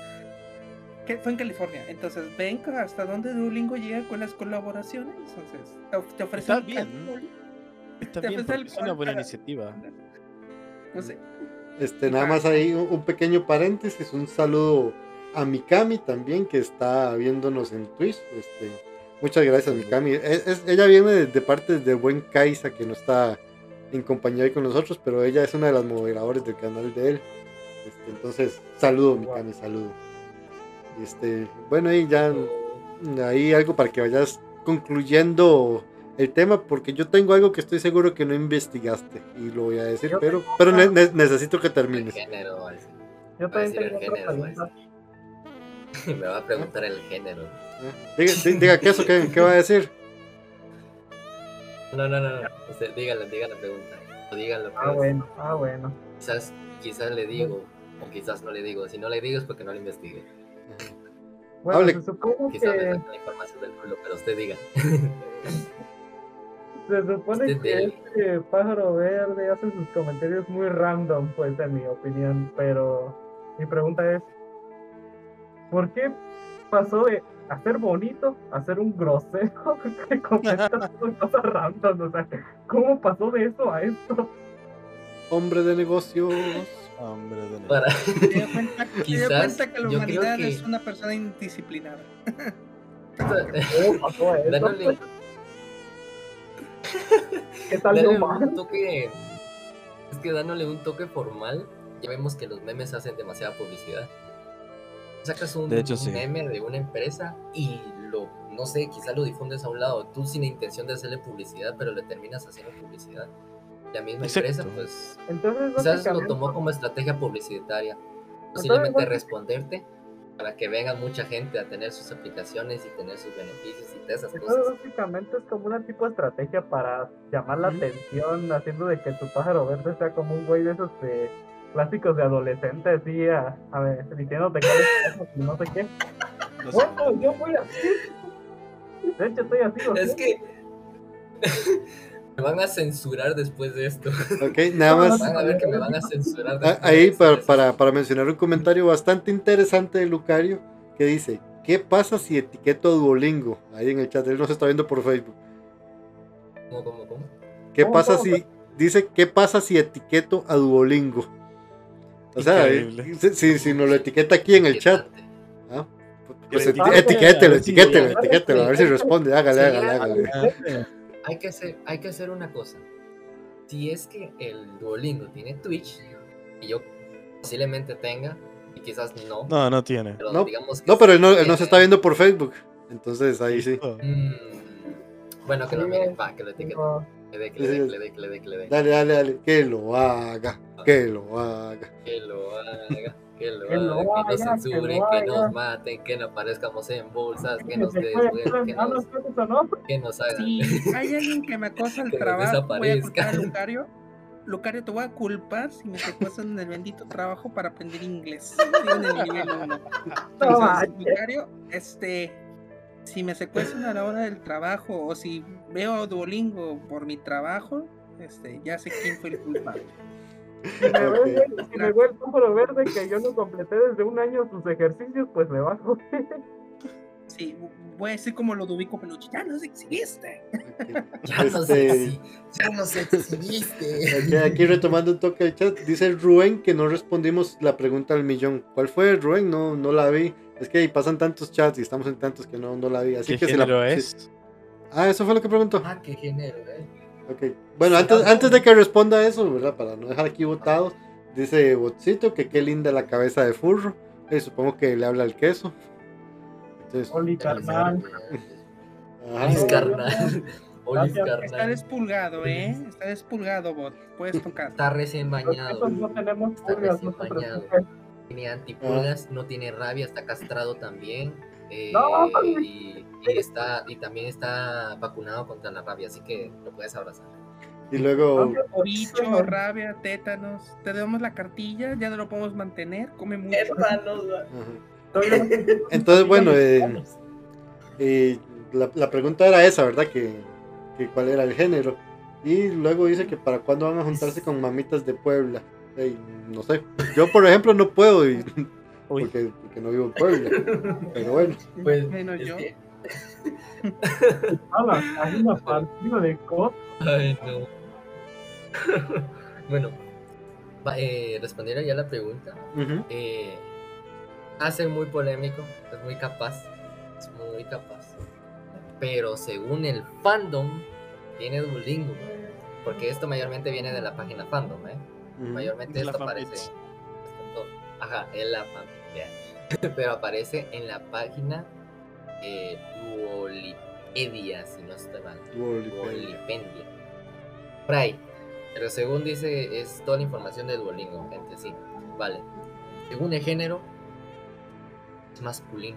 que fue en California. Entonces, ven hasta dónde Duolingo llega con las colaboraciones. Entonces, te, of- te ofrece Está bien. alcohol, Está bien, es una buena para- iniciativa. No sé. Este, nada más ahí un, pequeño paréntesis, un saludo a Mikami también que está viéndonos en Twitch. Este, muchas gracias Mikami. Es- es- ella viene de, de parte de buen Kaisa que no está en compañía hoy con nosotros, pero ella es una de las moderadores del canal de él. Este, entonces, saludo Mikami, saludo. Este, bueno, ahí ya ahí algo para que vayas concluyendo el tema, porque yo tengo algo que estoy seguro que no investigaste y lo voy a decir, Yo pero, tengo pero otra. ne- ne- necesito que el termines. género. Yo a decir el género, pregunta. Me va a preguntar el género. Diga, di- diga que eso, ¿qué, qué va a decir? No, no, no, no. Usted, dígale, diga la pregunta. O digan lo que Ah, bueno, ah, bueno. Quizás, quizás le digo, o quizás no le digo. Si no le digo es porque no le investigue. Bueno, Hable. se supone Quizás me que, la información del culo, pero usted diga. se supone Usted que este pájaro verde hace sus comentarios muy random, pues en mi opinión, pero mi pregunta es, ¿por qué pasó de hacer bonito a ser un grosero que comenta cosas random? O sea, ¿cómo pasó de eso a esto? Hombre de negocios. Hombre, de Para, Se dio cuenta, Quizás, que la yo creo humanidad que- es una persona indisciplinada. Dándole, ¿Qué tal dándole lo un toque. Es que dándole un toque formal, ya vemos que los memes hacen demasiada publicidad. Sacas un, De hecho, un sí. meme de una empresa y lo, no sé, quizá lo difundes a un lado, tú sin intención de hacerle publicidad, pero le terminas haciendo publicidad. La misma Exacto. empresa, pues, Entonces, quizás lo tomó como estrategia publicitaria. Posiblemente responderte para que venga mucha gente a tener sus aplicaciones y tener sus beneficios y todas esas Entonces cosas. básicamente es como una tipo de estrategia para llamar la Ujú. atención, haciendo de que tu pájaro verde sea como un güey de esos de clásicos de adolescentes, sí, a, a ver, diciéndote cosas y no sé qué. No sé. Bueno, yo voy así. De hecho, estoy así. Es que me van a censurar después de esto. Ok, nada más. Van a ver que me van a censurar. Ah, de Ahí para, para, para mencionar un comentario bastante interesante de Lucario que dice, ¿qué pasa si etiqueto a Duolingo? Ahí en el chat, él nos está viendo por Facebook. ¿Cómo, cómo, cómo? ¿Qué ¿Cómo, pasa cómo? si, dice, ¿qué pasa si etiqueto a Duolingo? O sea, si, si, si nos lo etiqueta aquí en el chat, ¿ah? pues etiquete. etiquételo, Sí, etiquételo, etiquételo, a ver si responde, hágale, hágale, hágale. Hay que, hacer, hay que hacer una cosa. Si es que el Duolingo tiene Twitch, y yo posiblemente tenga, y quizás no, No, no tiene. pero No, digamos que No, pero él no, él no se está viendo por Facebook, entonces ahí sí. Mm, bueno, que lo miren, va, que lo etiqueten. Le dé, que le dé, que le dé, que le dé, que le dé. Dale, dale, dale, que lo haga, que lo haga. Que lo haga, que lo Que lo haga, que haga, nos censuren, que nos maten, que no aparezcamos en bolsas, que nos desvuelvan, que no, nos, que hagan. Si hay alguien que me acosa nos trabajo, voy a culpar a. Lucario. Lucario, te voy a culpar si me secuestran en el bendito trabajo para aprender inglés. Digo, en el nivel uno. No Entonces. Lucario, este, si me secuestran a la hora del trabajo o si veo a Duolingo por mi trabajo, este, ya sé quién fue el culpable. Si me Ok. ve, si me ve el número verde que yo no completé desde un año sus ejercicios, pues me bajo. Sí, voy a decir como lo de Ubico Peluche, ya no existe. Ya nos Este- exhi- ya nos exhibiste. Aquí, aquí retomando un toque el chat, dice Rubén que no respondimos la pregunta al millón. ¿Cuál fue, Rubén? No, no la vi. Es que ahí pasan tantos chats y estamos en tantos que no, no la vi. Así ¿Qué que se la- género sí. es? Ah, eso fue lo que preguntó. Ah, qué género, eh. Ok. Bueno, antes, antes de que responda eso, ¿verdad? Para no dejar aquí votados, dice Botcito que qué linda la cabeza de furro. Eh, supongo que le habla al queso. Entonces, Oli, carnal. Olis eh, carnal. Olis Gracias. Está carnal. despulgado, ¿eh? Está despulgado, bot. Puedes tocar. Está recién bañado. no tenemos Está pulgas, recién bañado. Tiene antipulgas, no tiene rabia, está castrado también. Eh, No. y, y está, y también está vacunado contra la rabia, así que lo puedes abrazar. Y luego, Bicho, rabia, tétanos. Te damos la cartilla, ya no lo podemos mantener. Come mucho. Entonces, bueno, eh. Y la, la pregunta era esa, ¿verdad? Que, que cuál era el género. Y luego dice que para cuándo van a juntarse con mamitas de Puebla. No sé. Yo, por ejemplo, no puedo y- porque, porque no vivo en Puebla. Pero bueno. Pues, Menos es yo. que- hay una partida de COD. Ay, no. bueno, eh, respondiendo ya la pregunta. Eh, ser muy polémico, es muy capaz, es muy capaz. Pero según el fandom, tiene Duolingo. Porque esto mayormente viene de la página fandom, ¿eh? Mayormente Es la esto aparece. Ajá, en la fanpage. Pero aparece en la página eh, Duolipedia, si no estoy mal. Duolipedia. Duolipendia. Ahí. Pero según dice, es toda la información de Duolingo, gente, sí. Vale. Según el género, es masculino.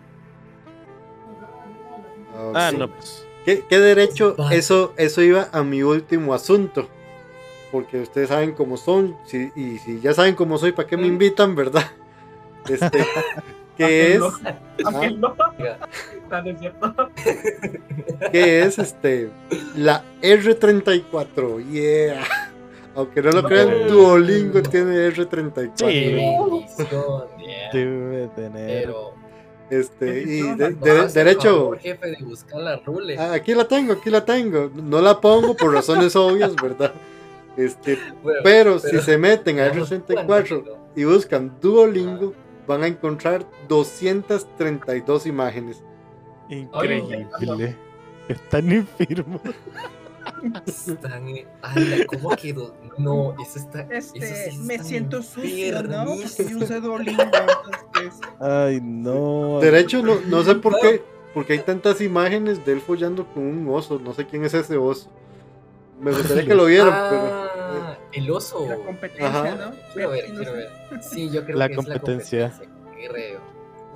Ok. Ah, no, pues. ¿Qué, qué derecho? Eso, eso iba a mi último asunto. Porque ustedes saben cómo son. si- y si ya saben cómo soy, ¿para qué me invitan, verdad? Este, ¿Qué es? No. No, que es este la R34. Yeah. Aunque no lo crean, Duolingo tiene R34. Sí. Yeah. Debe tener. Pero. Este, y de- de- derecho. favor, jefe, de buscar la rule. Ah, Aquí la tengo, aquí la tengo. No la pongo por razones obvias, ¿verdad? Este, Bueno, pero, si se meten a veamos R34 cuánto, y buscan Duolingo, van a encontrar 232 imágenes. Increíble. Están enfermos. Están. en- Ala, ¿Cómo quedó? No, eso está. eso Este, me siento sucio, ¿no? Porque usé Duolingo, entonces. Ay, no. Derecho, no, no sé por qué, porque hay tantas imágenes de él follando con un oso. No sé quién es ese oso. Me gustaría que lo vieran, Ah, el oso. La competencia, Ajá. ¿no? Quiero ver, no quiero ver. Sí, yo creo La que competencia. es la competencia. Creo.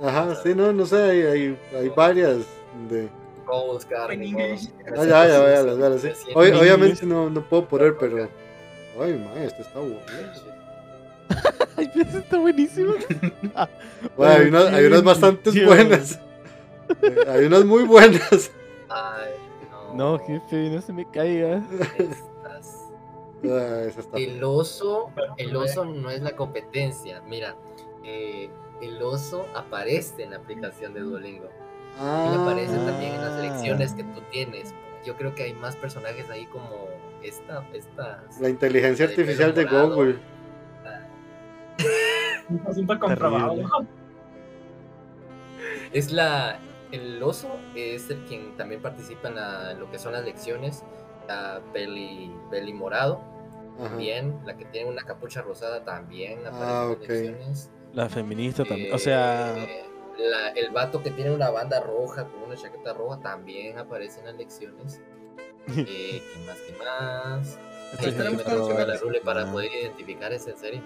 Ajá, sí, no, no sé, hay, hay, hay varias de. Inglés. modo. Ah, ya, ya, véalas, véalas, sí. En obviamente no, no puedo poner, pero. Ay, ma, este está bueno. Ay, pero eso está buenísimo. Bueno, hay, unas, hay unas bastantes Dios. buenas. Eh, Hay unas muy buenas. Ay, no. No, jefe, no se me caiga. Estas-. El oso, el oso no es la competencia. Mira, eh, el oso aparece en la aplicación de Duolingo. Y Ah, aparece también en las selecciones que tú tienes. Yo creo que hay más personajes ahí como esta, estas. La inteligencia de artificial de. Google. Un asunto comprobado. Es la. El oso es el quien también participa en, la- lo que son las lecciones. La Belly, Belly Morado. Ajá. También. La que tiene una capucha rosada también aparece Ah, en ok. las lecciones. La feminista también. O sea, Eh, la- el vato que tiene una banda roja con una chaqueta roja también aparece en las lecciones. Eh, ¿Qué más? ¿Qué más? Ahí que la ver. rule para Ah. poder identificar, ¿es en serio?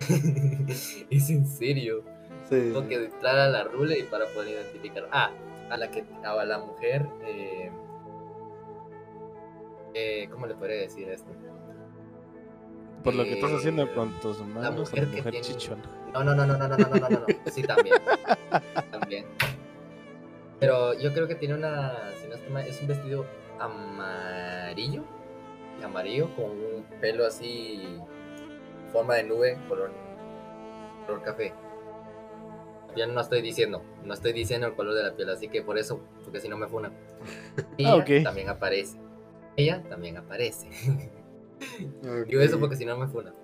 es en serio. Sí. Tengo que entrar a la rule y para poder identificar. Ah, a la que a la mujer. Eh, eh, ¿Cómo le podría decir esto? por lo que estás haciendo Eh, con tus manos, a mujer la que mujer tiene-. No, no, no, no, no, no, no, no, no, no. Sí, también. también. Pero yo creo que tiene una. Si no mal, es un vestido amarillo. Amarillo con un pelo así. Forma de nube, color. Color café. Ya no estoy diciendo. No estoy diciendo el color de la piel, así que por eso, porque si no me funan. Ella Ah, ok. también aparece. Ella también aparece. Ok. Digo eso porque si no me funan.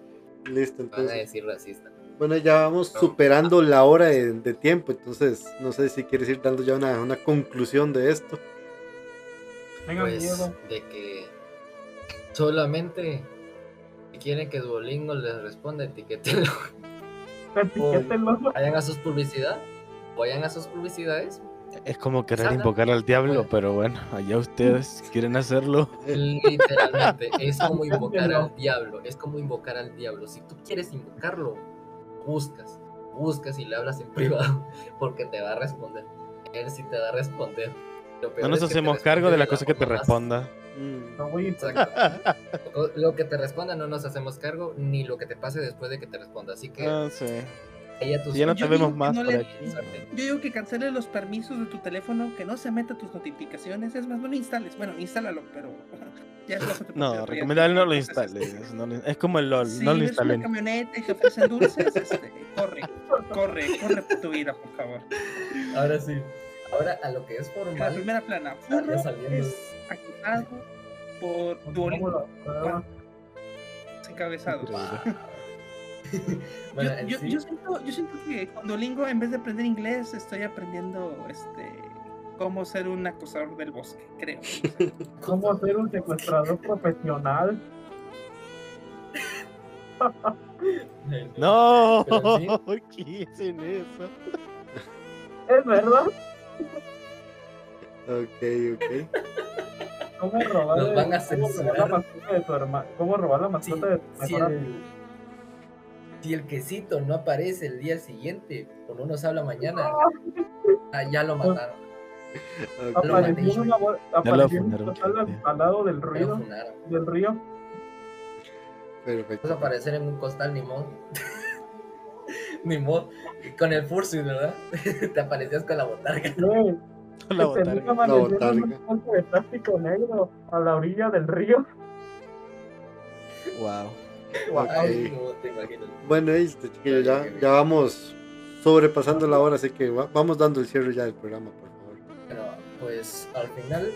Listo, Me van a entonces. decir racista. Bueno, ya vamos No. superando la hora de, de tiempo, entonces no sé si quieres ir dando ya una, una conclusión de esto. Tengan pues miedo. de que solamente si quieren que Duolingo les responda, etiquétenlo. Etiquétenlo. Vayan a sus publicidad, vayan a sus publicidades. Es como querer invocar al diablo, Bueno. pero bueno, allá ustedes quieren hacerlo. Literalmente, es como invocar al diablo, es como invocar al diablo. Si tú quieres invocarlo, buscas, buscas y le hablas en privado, porque te va a responder. Él sí te va a responder. No nos hacemos cargo de la cosa que te responda. No voy a Lo que te responda no nos hacemos cargo, ni lo que te pase después de que te responda. Así que Ah, sí. Ahí a tus Ya no te vemos más no por le- aquí. Yo digo que cancele los permisos de tu teléfono, que no se meta tus notificaciones. Es más, no lo instales. Bueno, instálalo, pero ya es No, recomendable no lo instales. no es como el LOL, Si no lo ves una instalen. camioneta y te ofrecen dulces, este, corre, corre, corre por tu vida, por favor. Ahora sí. Ahora a lo que es La formal. primera plana, ya Furro es acusado por ¿Cómo Duolingo encabezado. Increíble. Bueno, yo, yo- sí, yo siento, yo siento que con Duolingo, en vez de aprender inglés, estoy aprendiendo este cómo ser un acosador del bosque, creo. ¿Cómo ser un secuestrador profesional? No, ¿qué hacen eso? ¿Es verdad? ok, ok. ¿Cómo robar, Nos van a cómo robar la mascota de tu hermano? ¿Cómo robar la mascota de tu mejor el, amigo? Si el quesito no aparece el día siguiente, o no nos habla mañana, ah, ya lo mataron. ok. lo Apareció en una lo apareció en fundaron, costal al, lado del lo río, funaron. del río. Vas Perfecto. a aparecer en un costal, ni modo. ni modo. Con el fursuit, ¿verdad? Te aparecías con la botarga. Güey, La botarga. en botarga. un de plástico negro a la orilla del río. Wow. Ok. Ay, no te imaginas. Bueno, este, chiquillos, ya, ya vamos sobrepasando la hora, así que va- vamos dando el cierre ya del programa, por favor. Bueno, pues al final,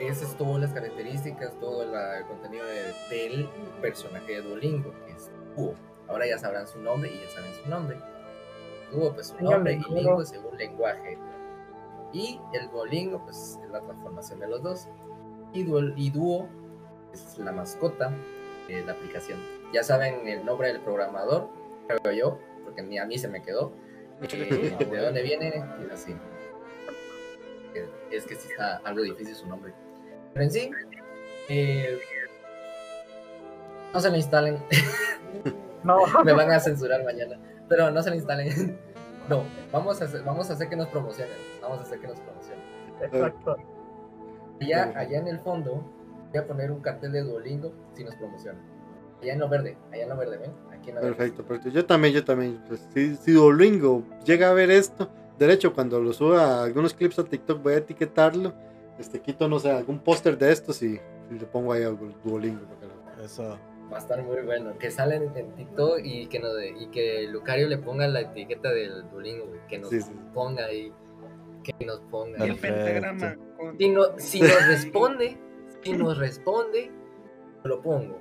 esas es todas las características, todo la- el contenido de- del personaje de Duolingo, que es Duo. Ahora ya sabrán su nombre y ya saben su nombre. Duo, pues su nombre, y. Lingo según lenguaje. Y el Duolingo, pues es la transformación de los dos. Y, Duo, y Duo es la mascota de la aplicación. Ya saben el nombre del programador, creo yo, porque ni a mí se me quedó. Eh, ¿De dónde viene? Es así. Es que sí está algo difícil su nombre. Pero en sí, eh, no se lo instalen. No, Me van a censurar mañana. Pero no se lo instalen. No, vamos a hacer, vamos a hacer que nos promocionen. Vamos a hacer que nos promocionen. exacto. Allá, allá en el fondo, voy a poner un cartel de Duolingo si nos promocionan. Allá en lo verde, allá en lo verde, ¿ven? ¿quién no le Perfecto, perfecto. Yo también, yo también. Pues, si, si Duolingo llega a ver esto, de hecho, cuando lo suba algunos clips a TikTok, voy a etiquetarlo. Este, quito, no sé, algún póster de estos y, y le pongo ahí algo Duolingo. para que lo- Eso. Va a estar muy bueno. Que salen en TikTok y que, nos, y que Lucario le ponga la etiqueta del Duolingo, Que nos Sí, sí. ponga ahí. Que nos ponga. El pentagrama. con- Si, no, si nos responde, si nos responde, lo pongo.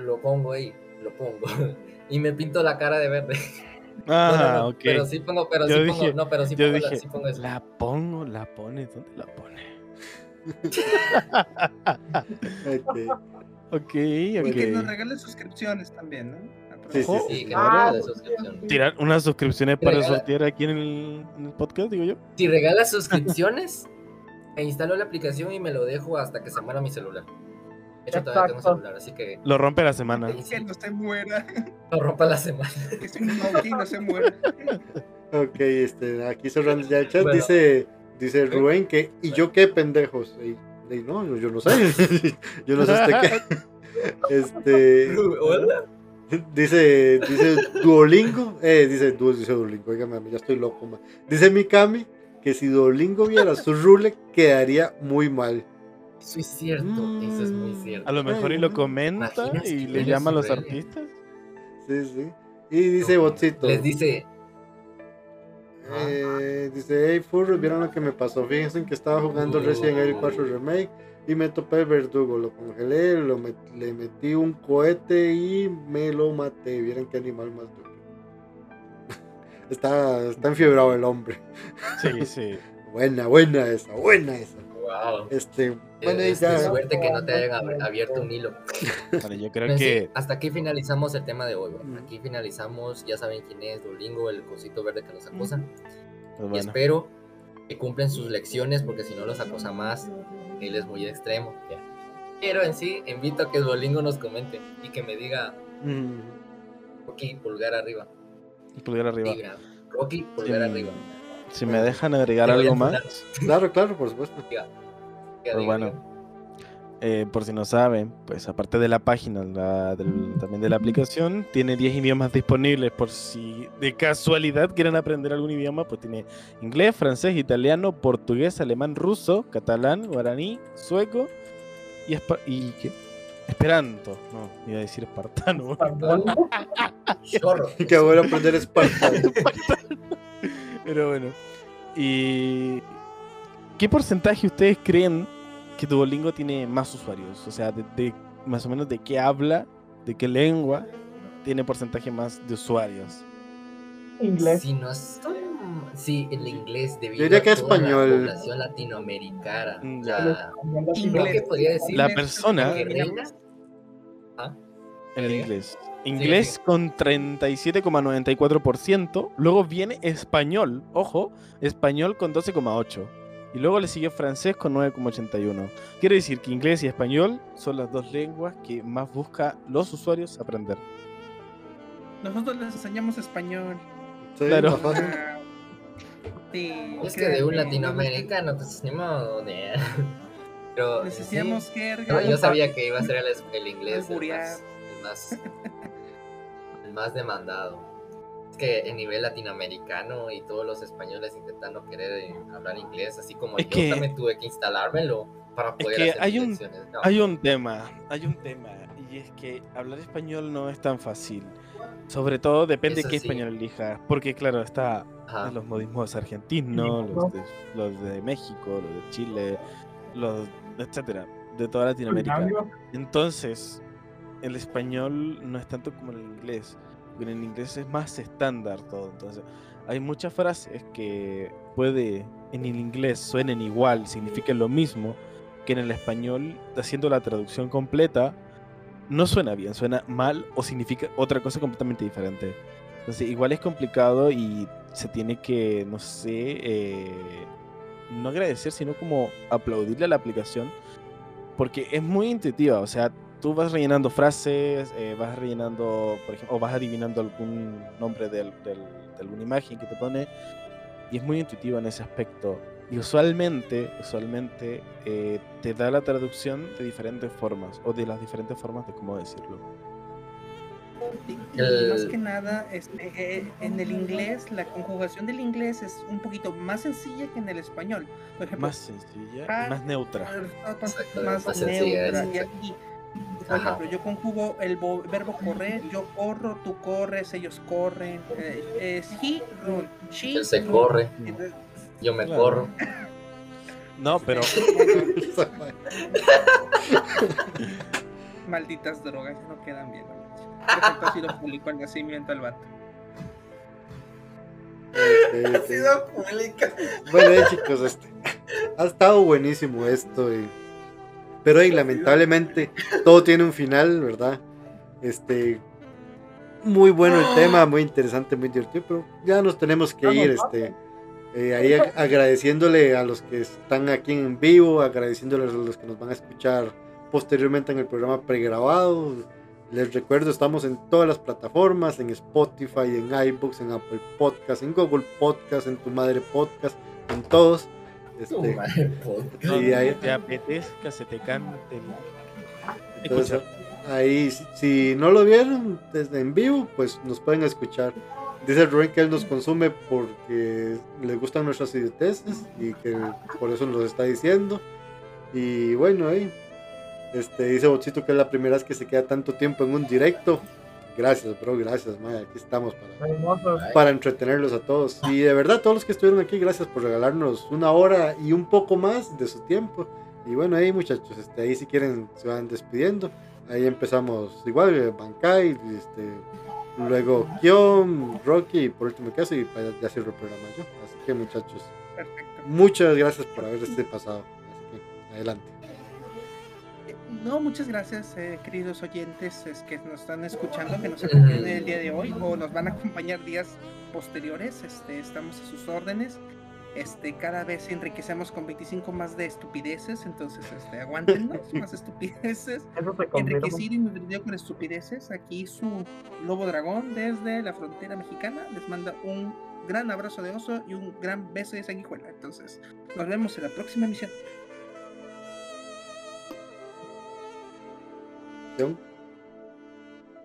Lo pongo ahí, lo pongo. Y me pinto la cara de verde. Ah, no, no, ok. Pero sí pongo, pero Yo sí dije- pongo, no, pero sí yo pongo, la- sí pongo eso. La pongo, la pone, ¿dónde la pone? Ok. Ok, Y que nos ok. regale suscripciones también, ¿no? Sí, sí, Sí, sí. que Ah. Tirar unas suscripciones para Regala- sortear aquí en el, en el podcast, digo yo. Si regalas suscripciones, me instalo la aplicación y me lo dejo hasta que se muera mi celular. De hecho, todavía tengo Exacto. celular, así que Lo rompe la semana. Que no se muera. no rompa la semana. Si un monkey no se muera. Ok, este, aquí cerrando ya el chat, Bueno. dice, dice Rubén que, ¿y yo qué pendejos? Y, y no, yo, yo no sé. yo no sé este qué. Este, Hola. dice, dice Duolingo, eh, dice, Du- dice Duolingo, oígame, ya estoy loco, ma. Dice Mikami que si Duolingo viera su rule quedaría muy mal. Eso es cierto, eso es muy cierto. A lo mejor y lo comenta ¿Imaginas y le llama a los artistas. Sí, sí. Y dice Botsito. Les dice, Eh, dice, hey furros, vieron lo que me pasó. Fíjense que estaba jugando Resident Evil 4 Remake y me topé el verdugo. Lo congelé, lo met- le metí un cohete y me lo maté. Vieron qué animal más duro. está, está enfiebrado el hombre. Sí, sí. Buena, buena esa, buena esa. Wow. Este, bueno, y Es de ya. suerte que no te hayan ab- abierto un hilo. Vale, yo creo Pero en sí, que hasta aquí finalizamos el tema de hoy. Mm. Aquí finalizamos, ya saben quién es Duolingo, el cosito verde que los acosa. pues Y bueno. espero que cumplen sus lecciones porque si no los acosa más, él es muy extremo. ya. Pero en sí, invito a que Duolingo nos comente y que me diga, Mm, Rocky, pulgar arriba. Pulgar arriba. Tigra, Rocky, pulgar Sí. arriba. Si me dejan agregar algo más, Claro, claro, por supuesto. Diga, Pues diga, bueno. diga. eh, por si no saben, pues aparte de la página, la del- también de la aplicación, tiene 10 idiomas disponibles por si de casualidad quieren aprender algún idioma, pues tiene inglés, francés, italiano, portugués, alemán, ruso, catalán, guaraní, sueco y, espa- y ¿qué? esperanto. No, iba a decir espartano. Chorro. Qué bueno aprender espartano. Pero bueno. ¿Y qué porcentaje ustedes creen que Duolingo tiene más usuarios? O sea, de, de- más o menos de qué habla, de qué lengua tiene porcentaje más de usuarios. Inglés. Si no estoy... Sí, el inglés debido diría a que toda español. la población latinoamericana. Mm, Español creo latino. que podría decir La Inglés, persona- que reina. En el ¿Diga? inglés. Inglés con 37,94%. Luego viene español, ojo, español con 12,8%. Y luego le sigue francés con 9,81%. Quiere decir que inglés y español son las dos lenguas que más busca los usuarios aprender. Nosotros les enseñamos español. Sí, Claro. Sí, Es que de un latinoamericano, pues ni modo de... Pero sí, que yo sabía que iba a ser el, el inglés el Alburear. más, el más, el más demandado. Es que en nivel latinoamericano y todos los españoles intentando querer eh, hablar inglés, así como Es yo que- también tuve que instalármelo para Es poder que hacer hay un-. No, Hay un tema, hay un tema, y es que hablar español no es tan fácil. Sobre todo depende de Eso qué sí. español elijas, porque claro, está ajá. los modismos argentinos, los de, los de México, los de Chile, los etcétera, de toda Latinoamérica. Entonces, el español no es tanto como el inglés, pero en el inglés es más estándar todo. Entonces, hay muchas frases que puede en el inglés suenen igual, signifiquen lo mismo, que en el español, haciendo la traducción completa, no suena bien, suena mal o significa otra cosa completamente diferente. Entonces, igual es complicado y se tiene que, no sé, eh, no agradecer, sino como aplaudirle a la aplicación porque es muy intuitiva, o sea, tú vas rellenando frases, eh, vas rellenando, por ejemplo, o vas adivinando algún nombre del, del- de alguna imagen que te pone, y es muy intuitiva en ese aspecto. Y usualmente, usualmente eh, te da la traducción de diferentes formas, o de las diferentes formas de cómo decirlo. Y- y Más que nada, este, eh, en el inglés, la conjugación del inglés es un poquito más sencilla que en el español. Por ejemplo, Más sencilla Ah, más neutra. más, Exacto, más más sencilla, neutra. es- Y aquí, por Ajá. ejemplo, yo conjugo el verbo correr, yo corro, tú corres, ellos corren. eh, es he run, she Él se run. corre, Entonces, yo me Claro. corro. No, pero Malditas drogas, no quedan bien. Le faltó ácido fólico al nacimiento al vato. Ok, ok. pública. Bueno, eh, chicos, este, ha estado buenísimo esto. y- pero y, lamentablemente todo tiene un final, ¿verdad? Este, muy bueno el tema, muy interesante, muy divertido, pero ya nos tenemos que ir, este, eh, ahí ag- agradeciéndole a los que están aquí en vivo, agradeciéndoles a los que nos van a escuchar posteriormente en el programa pregrabado. Les recuerdo, estamos en todas las plataformas, en Spotify, en iBooks, en Apple Podcast, en Google Podcast, en Tu Madre Podcast, en todos. Este, podcast. Sí, ahí- te apetezca, se te cante. entonces, ahí, si, si no lo vieron desde en vivo, pues nos pueden escuchar. Dice Rubén que él nos consume porque le gustan nuestras idioteces y que por eso nos está diciendo. Y bueno, ahí este, dice Bochito que es la primera vez que se queda tanto tiempo en un directo. Gracias, bro, gracias, Maya. Aquí estamos para, para entretenerlos a todos. Y de verdad, todos los que estuvieron aquí, gracias por regalarnos una hora y un poco más de su tiempo. Y bueno, ahí muchachos, este, ahí si quieren se van despidiendo. Ahí empezamos igual, eh, Bankai, este, luego Kion, Rocky y por último caso y para ya cierro el programa yo. Así que muchachos, Perfecto. muchas gracias por haber este pasado. Así que adelante. No, muchas gracias, eh, queridos oyentes es que nos están escuchando, que nos acompañan el día de hoy o nos van a acompañar días posteriores. Este, estamos a sus órdenes. Este, cada vez enriquecemos con 25 más de estupideces, entonces este, aguántenos, más estupideces. Eso se. Enriquecido y nutrido con estupideces. Aquí su lobo dragón desde la frontera mexicana les manda un gran abrazo de oso y un gran beso de sanguijuela. Entonces, nos vemos en la próxima emisión.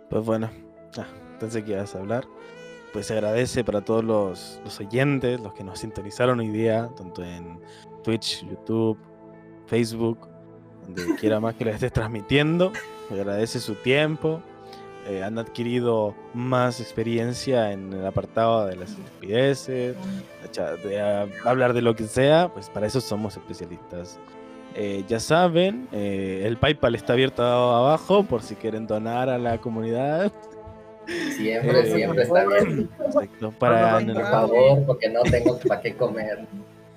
Pues bueno, ah, pensé que ibas a hablar. Pues se agradece para todos los, los oyentes, los que nos sintonizaron hoy día, tanto en Twitch, YouTube, Facebook, donde quiera más que les estés transmitiendo. Se agradece su tiempo. eh, han adquirido más experiencia en el apartado de las estupideces, de de ah, hablar de lo que sea, pues para eso somos especialistas. Eh, ya saben, eh, el PayPal está abierto abajo por si quieren donar a la comunidad. Siempre, Eh, siempre está bien. Exacto, para Por favor, porque no tengo para qué comer.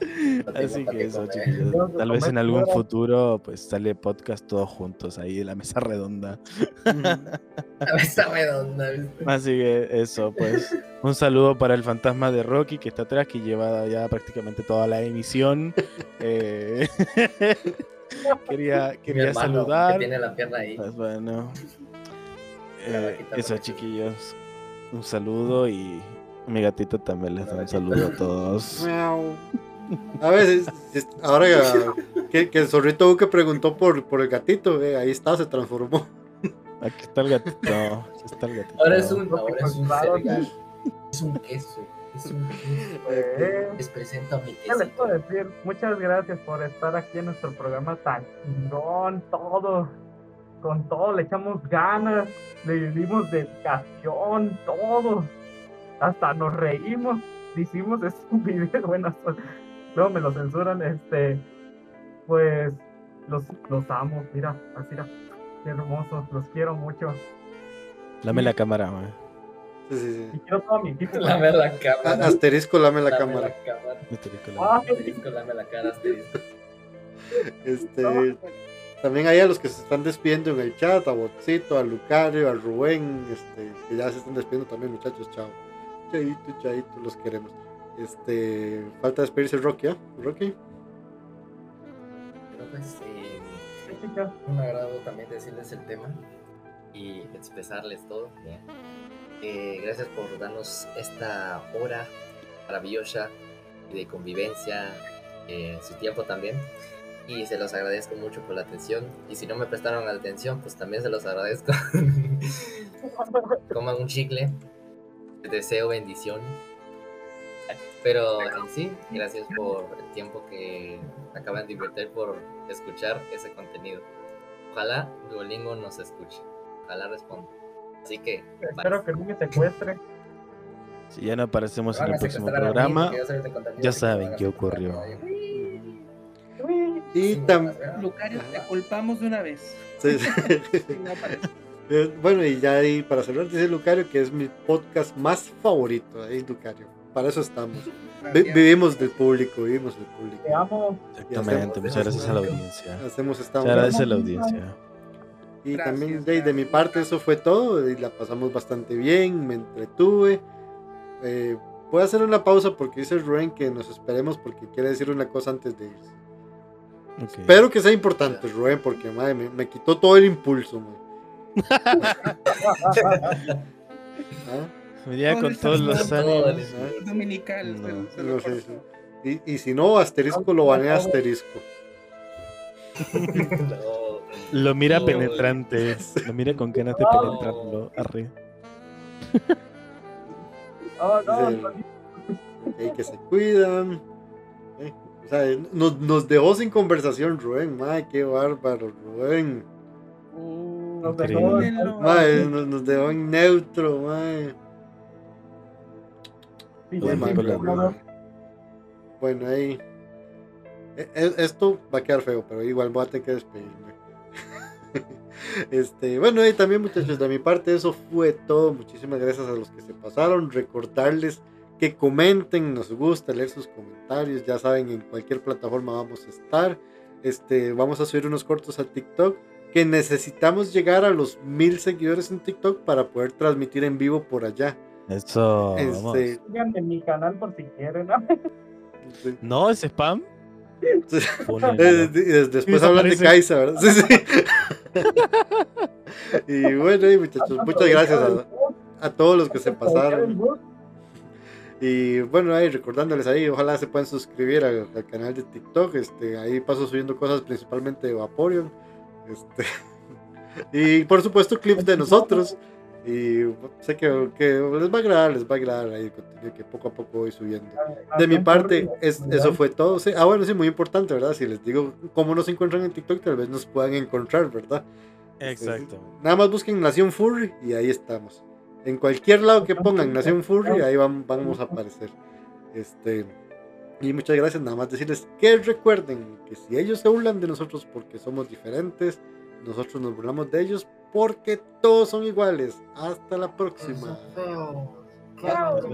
No Así que eso, chiquillos. Tal vez en algún futuro pues sale podcast todos juntos ahí de la mesa redonda. A esa redonda, ¿viste? Así que eso, pues un saludo para el fantasma de Rocky que está atrás, que lleva ya prácticamente toda la emisión. Eh, quería quería hermano, saludar. Que tiene la pierna ahí. Pues bueno, eh, eso la chiquillos, un saludo y mi gatito también les da un saludo a todos. A veces, es- ahora que, que el zorrito que preguntó por, por el gatito, eh, ahí está, se transformó. Aquí está el gatito, aquí está el gatito. Ahora es un, ahora es un cereal. Es un queso. Es un queso. Eh, Les presento a mi ¿Qué les puedo decir? Muchas gracias por estar aquí en nuestro programa tan chingón, todo. Con todo, le echamos ganas, le dimos dedicación, todo. Hasta nos reímos, hicimos estupidez. Bueno, hasta- luego me lo censuran, este. Pues los, los amo, mira, así, mira, qué hermosos, los quiero mucho. Dame la cámara, güey. Sí, sí, sí. Y quiero todo mi equipo. Lame la cámara. asterisco, lame la Lame cámara. la cámara. Este rico la- Ah, Asterisco, lame la cara, asterisco. Este, también hay a los que se están despidiendo en el chat, a Botcito, a Lucario, a Rubén, este, que ya se están despidiendo también, muchachos, chao. Chaito, chaito, los queremos. Este, falta despedirse Rocky, ¿ah? Rocky. Pero pues, eh, un agrado también decirles el tema y expresarles todo. Eh, gracias por darnos esta hora maravillosa de convivencia, eh, su tiempo también. Y se los agradezco mucho por la atención. Y si no me prestaron atención, pues también se los agradezco. Coman un chicle. Les deseo bendición. Pero en sí, gracias por el tiempo que acaban de invertir por escuchar ese contenido. Ojalá Duolingo nos escuche. Ojalá responda. Así que, bye. Espero que no me secuestre. Si ya no aparecemos en el próximo programa, ya saben qué ocurrió. Y también. Lucario, te culpamos de una vez. Sí, sí. Eh, Bueno, y ya ahí para cerrar, dice Lucario que es mi podcast más favorito. Ahí, Lucario. Para eso estamos. Vi- vivimos del público, vivimos del Te público. amo. exactamente. Muchas gracias a la audiencia. Hacemos esta Muchas gracias a la audiencia. Y Gracias, también de, de mi parte eso fue todo. Y la pasamos bastante bien, me entretuve. Eh, voy a hacer una pausa porque dice Rubén que nos esperemos porque quiere decir una cosa antes de irse. Ok. Espero que sea importante, Rubén, porque madre, me, me quitó todo el impulso. ¿Ah? Ya con Todo todos los ánimos. Dominical. No, se- se No lo sé, corto. sí. Y, y si no, asterisco lo banea asterisco. No. Lo mira No, penetrante. Lo mira con ganas de No. penetrarlo. Arre. Oh, no, Sí. no, Ey, que se cuidan. Eh, o sea, nos, nos dejó sin conversación Rubén. Madre, qué bárbaro, Rubén. Uh, Nos dejó-. Madre, nos, nos dejó en neutro, madre. No, Bueno, ahí. e- e- Esto va a quedar feo, pero igual voy a tener que despedirme. Este, bueno, y también muchachos, de mi parte eso fue todo. Muchísimas gracias a los que se pasaron. Recordarles que comenten, nos gusta leer sus comentarios. Ya saben, en cualquier plataforma vamos a estar. Este, vamos a subir unos cortos a TikTok. Que necesitamos llegar a los mil seguidores en TikTok para poder transmitir en vivo por allá. Eso. vamos. Este, Síganme en mi canal por si quieren. ¿no? sí. No, es spam. Sí. Eh, de- de- después hablan de. Kaisa, ¿verdad? Sí, sí. y bueno, y muchachos, muchas gracias a, a todos los que se pasaron. Y bueno, ahí recordándoles ahí, ojalá se puedan suscribir al, al canal de TikTok. Este, ahí paso subiendo cosas principalmente de Vaporeon. Este, y por supuesto clips de nosotros. Y sé que, que les va a agradar, les va a agradar ahí el contenido que poco a poco voy subiendo. De mi parte, es- eso fue todo. Sí, ah, bueno, sí, muy importante, ¿verdad? Si les digo cómo nos encuentran en TikTok, tal vez nos puedan encontrar, ¿verdad? Exacto. Nada más busquen Nación Furry y ahí estamos. En cualquier lado que pongan Nación Furry, ahí van, vamos a aparecer. Este, y muchas gracias. Nada más decirles que recuerden que si ellos se burlan de nosotros porque somos diferentes, nosotros nos burlamos de ellos porque todos son iguales. Hasta la próxima. Chao.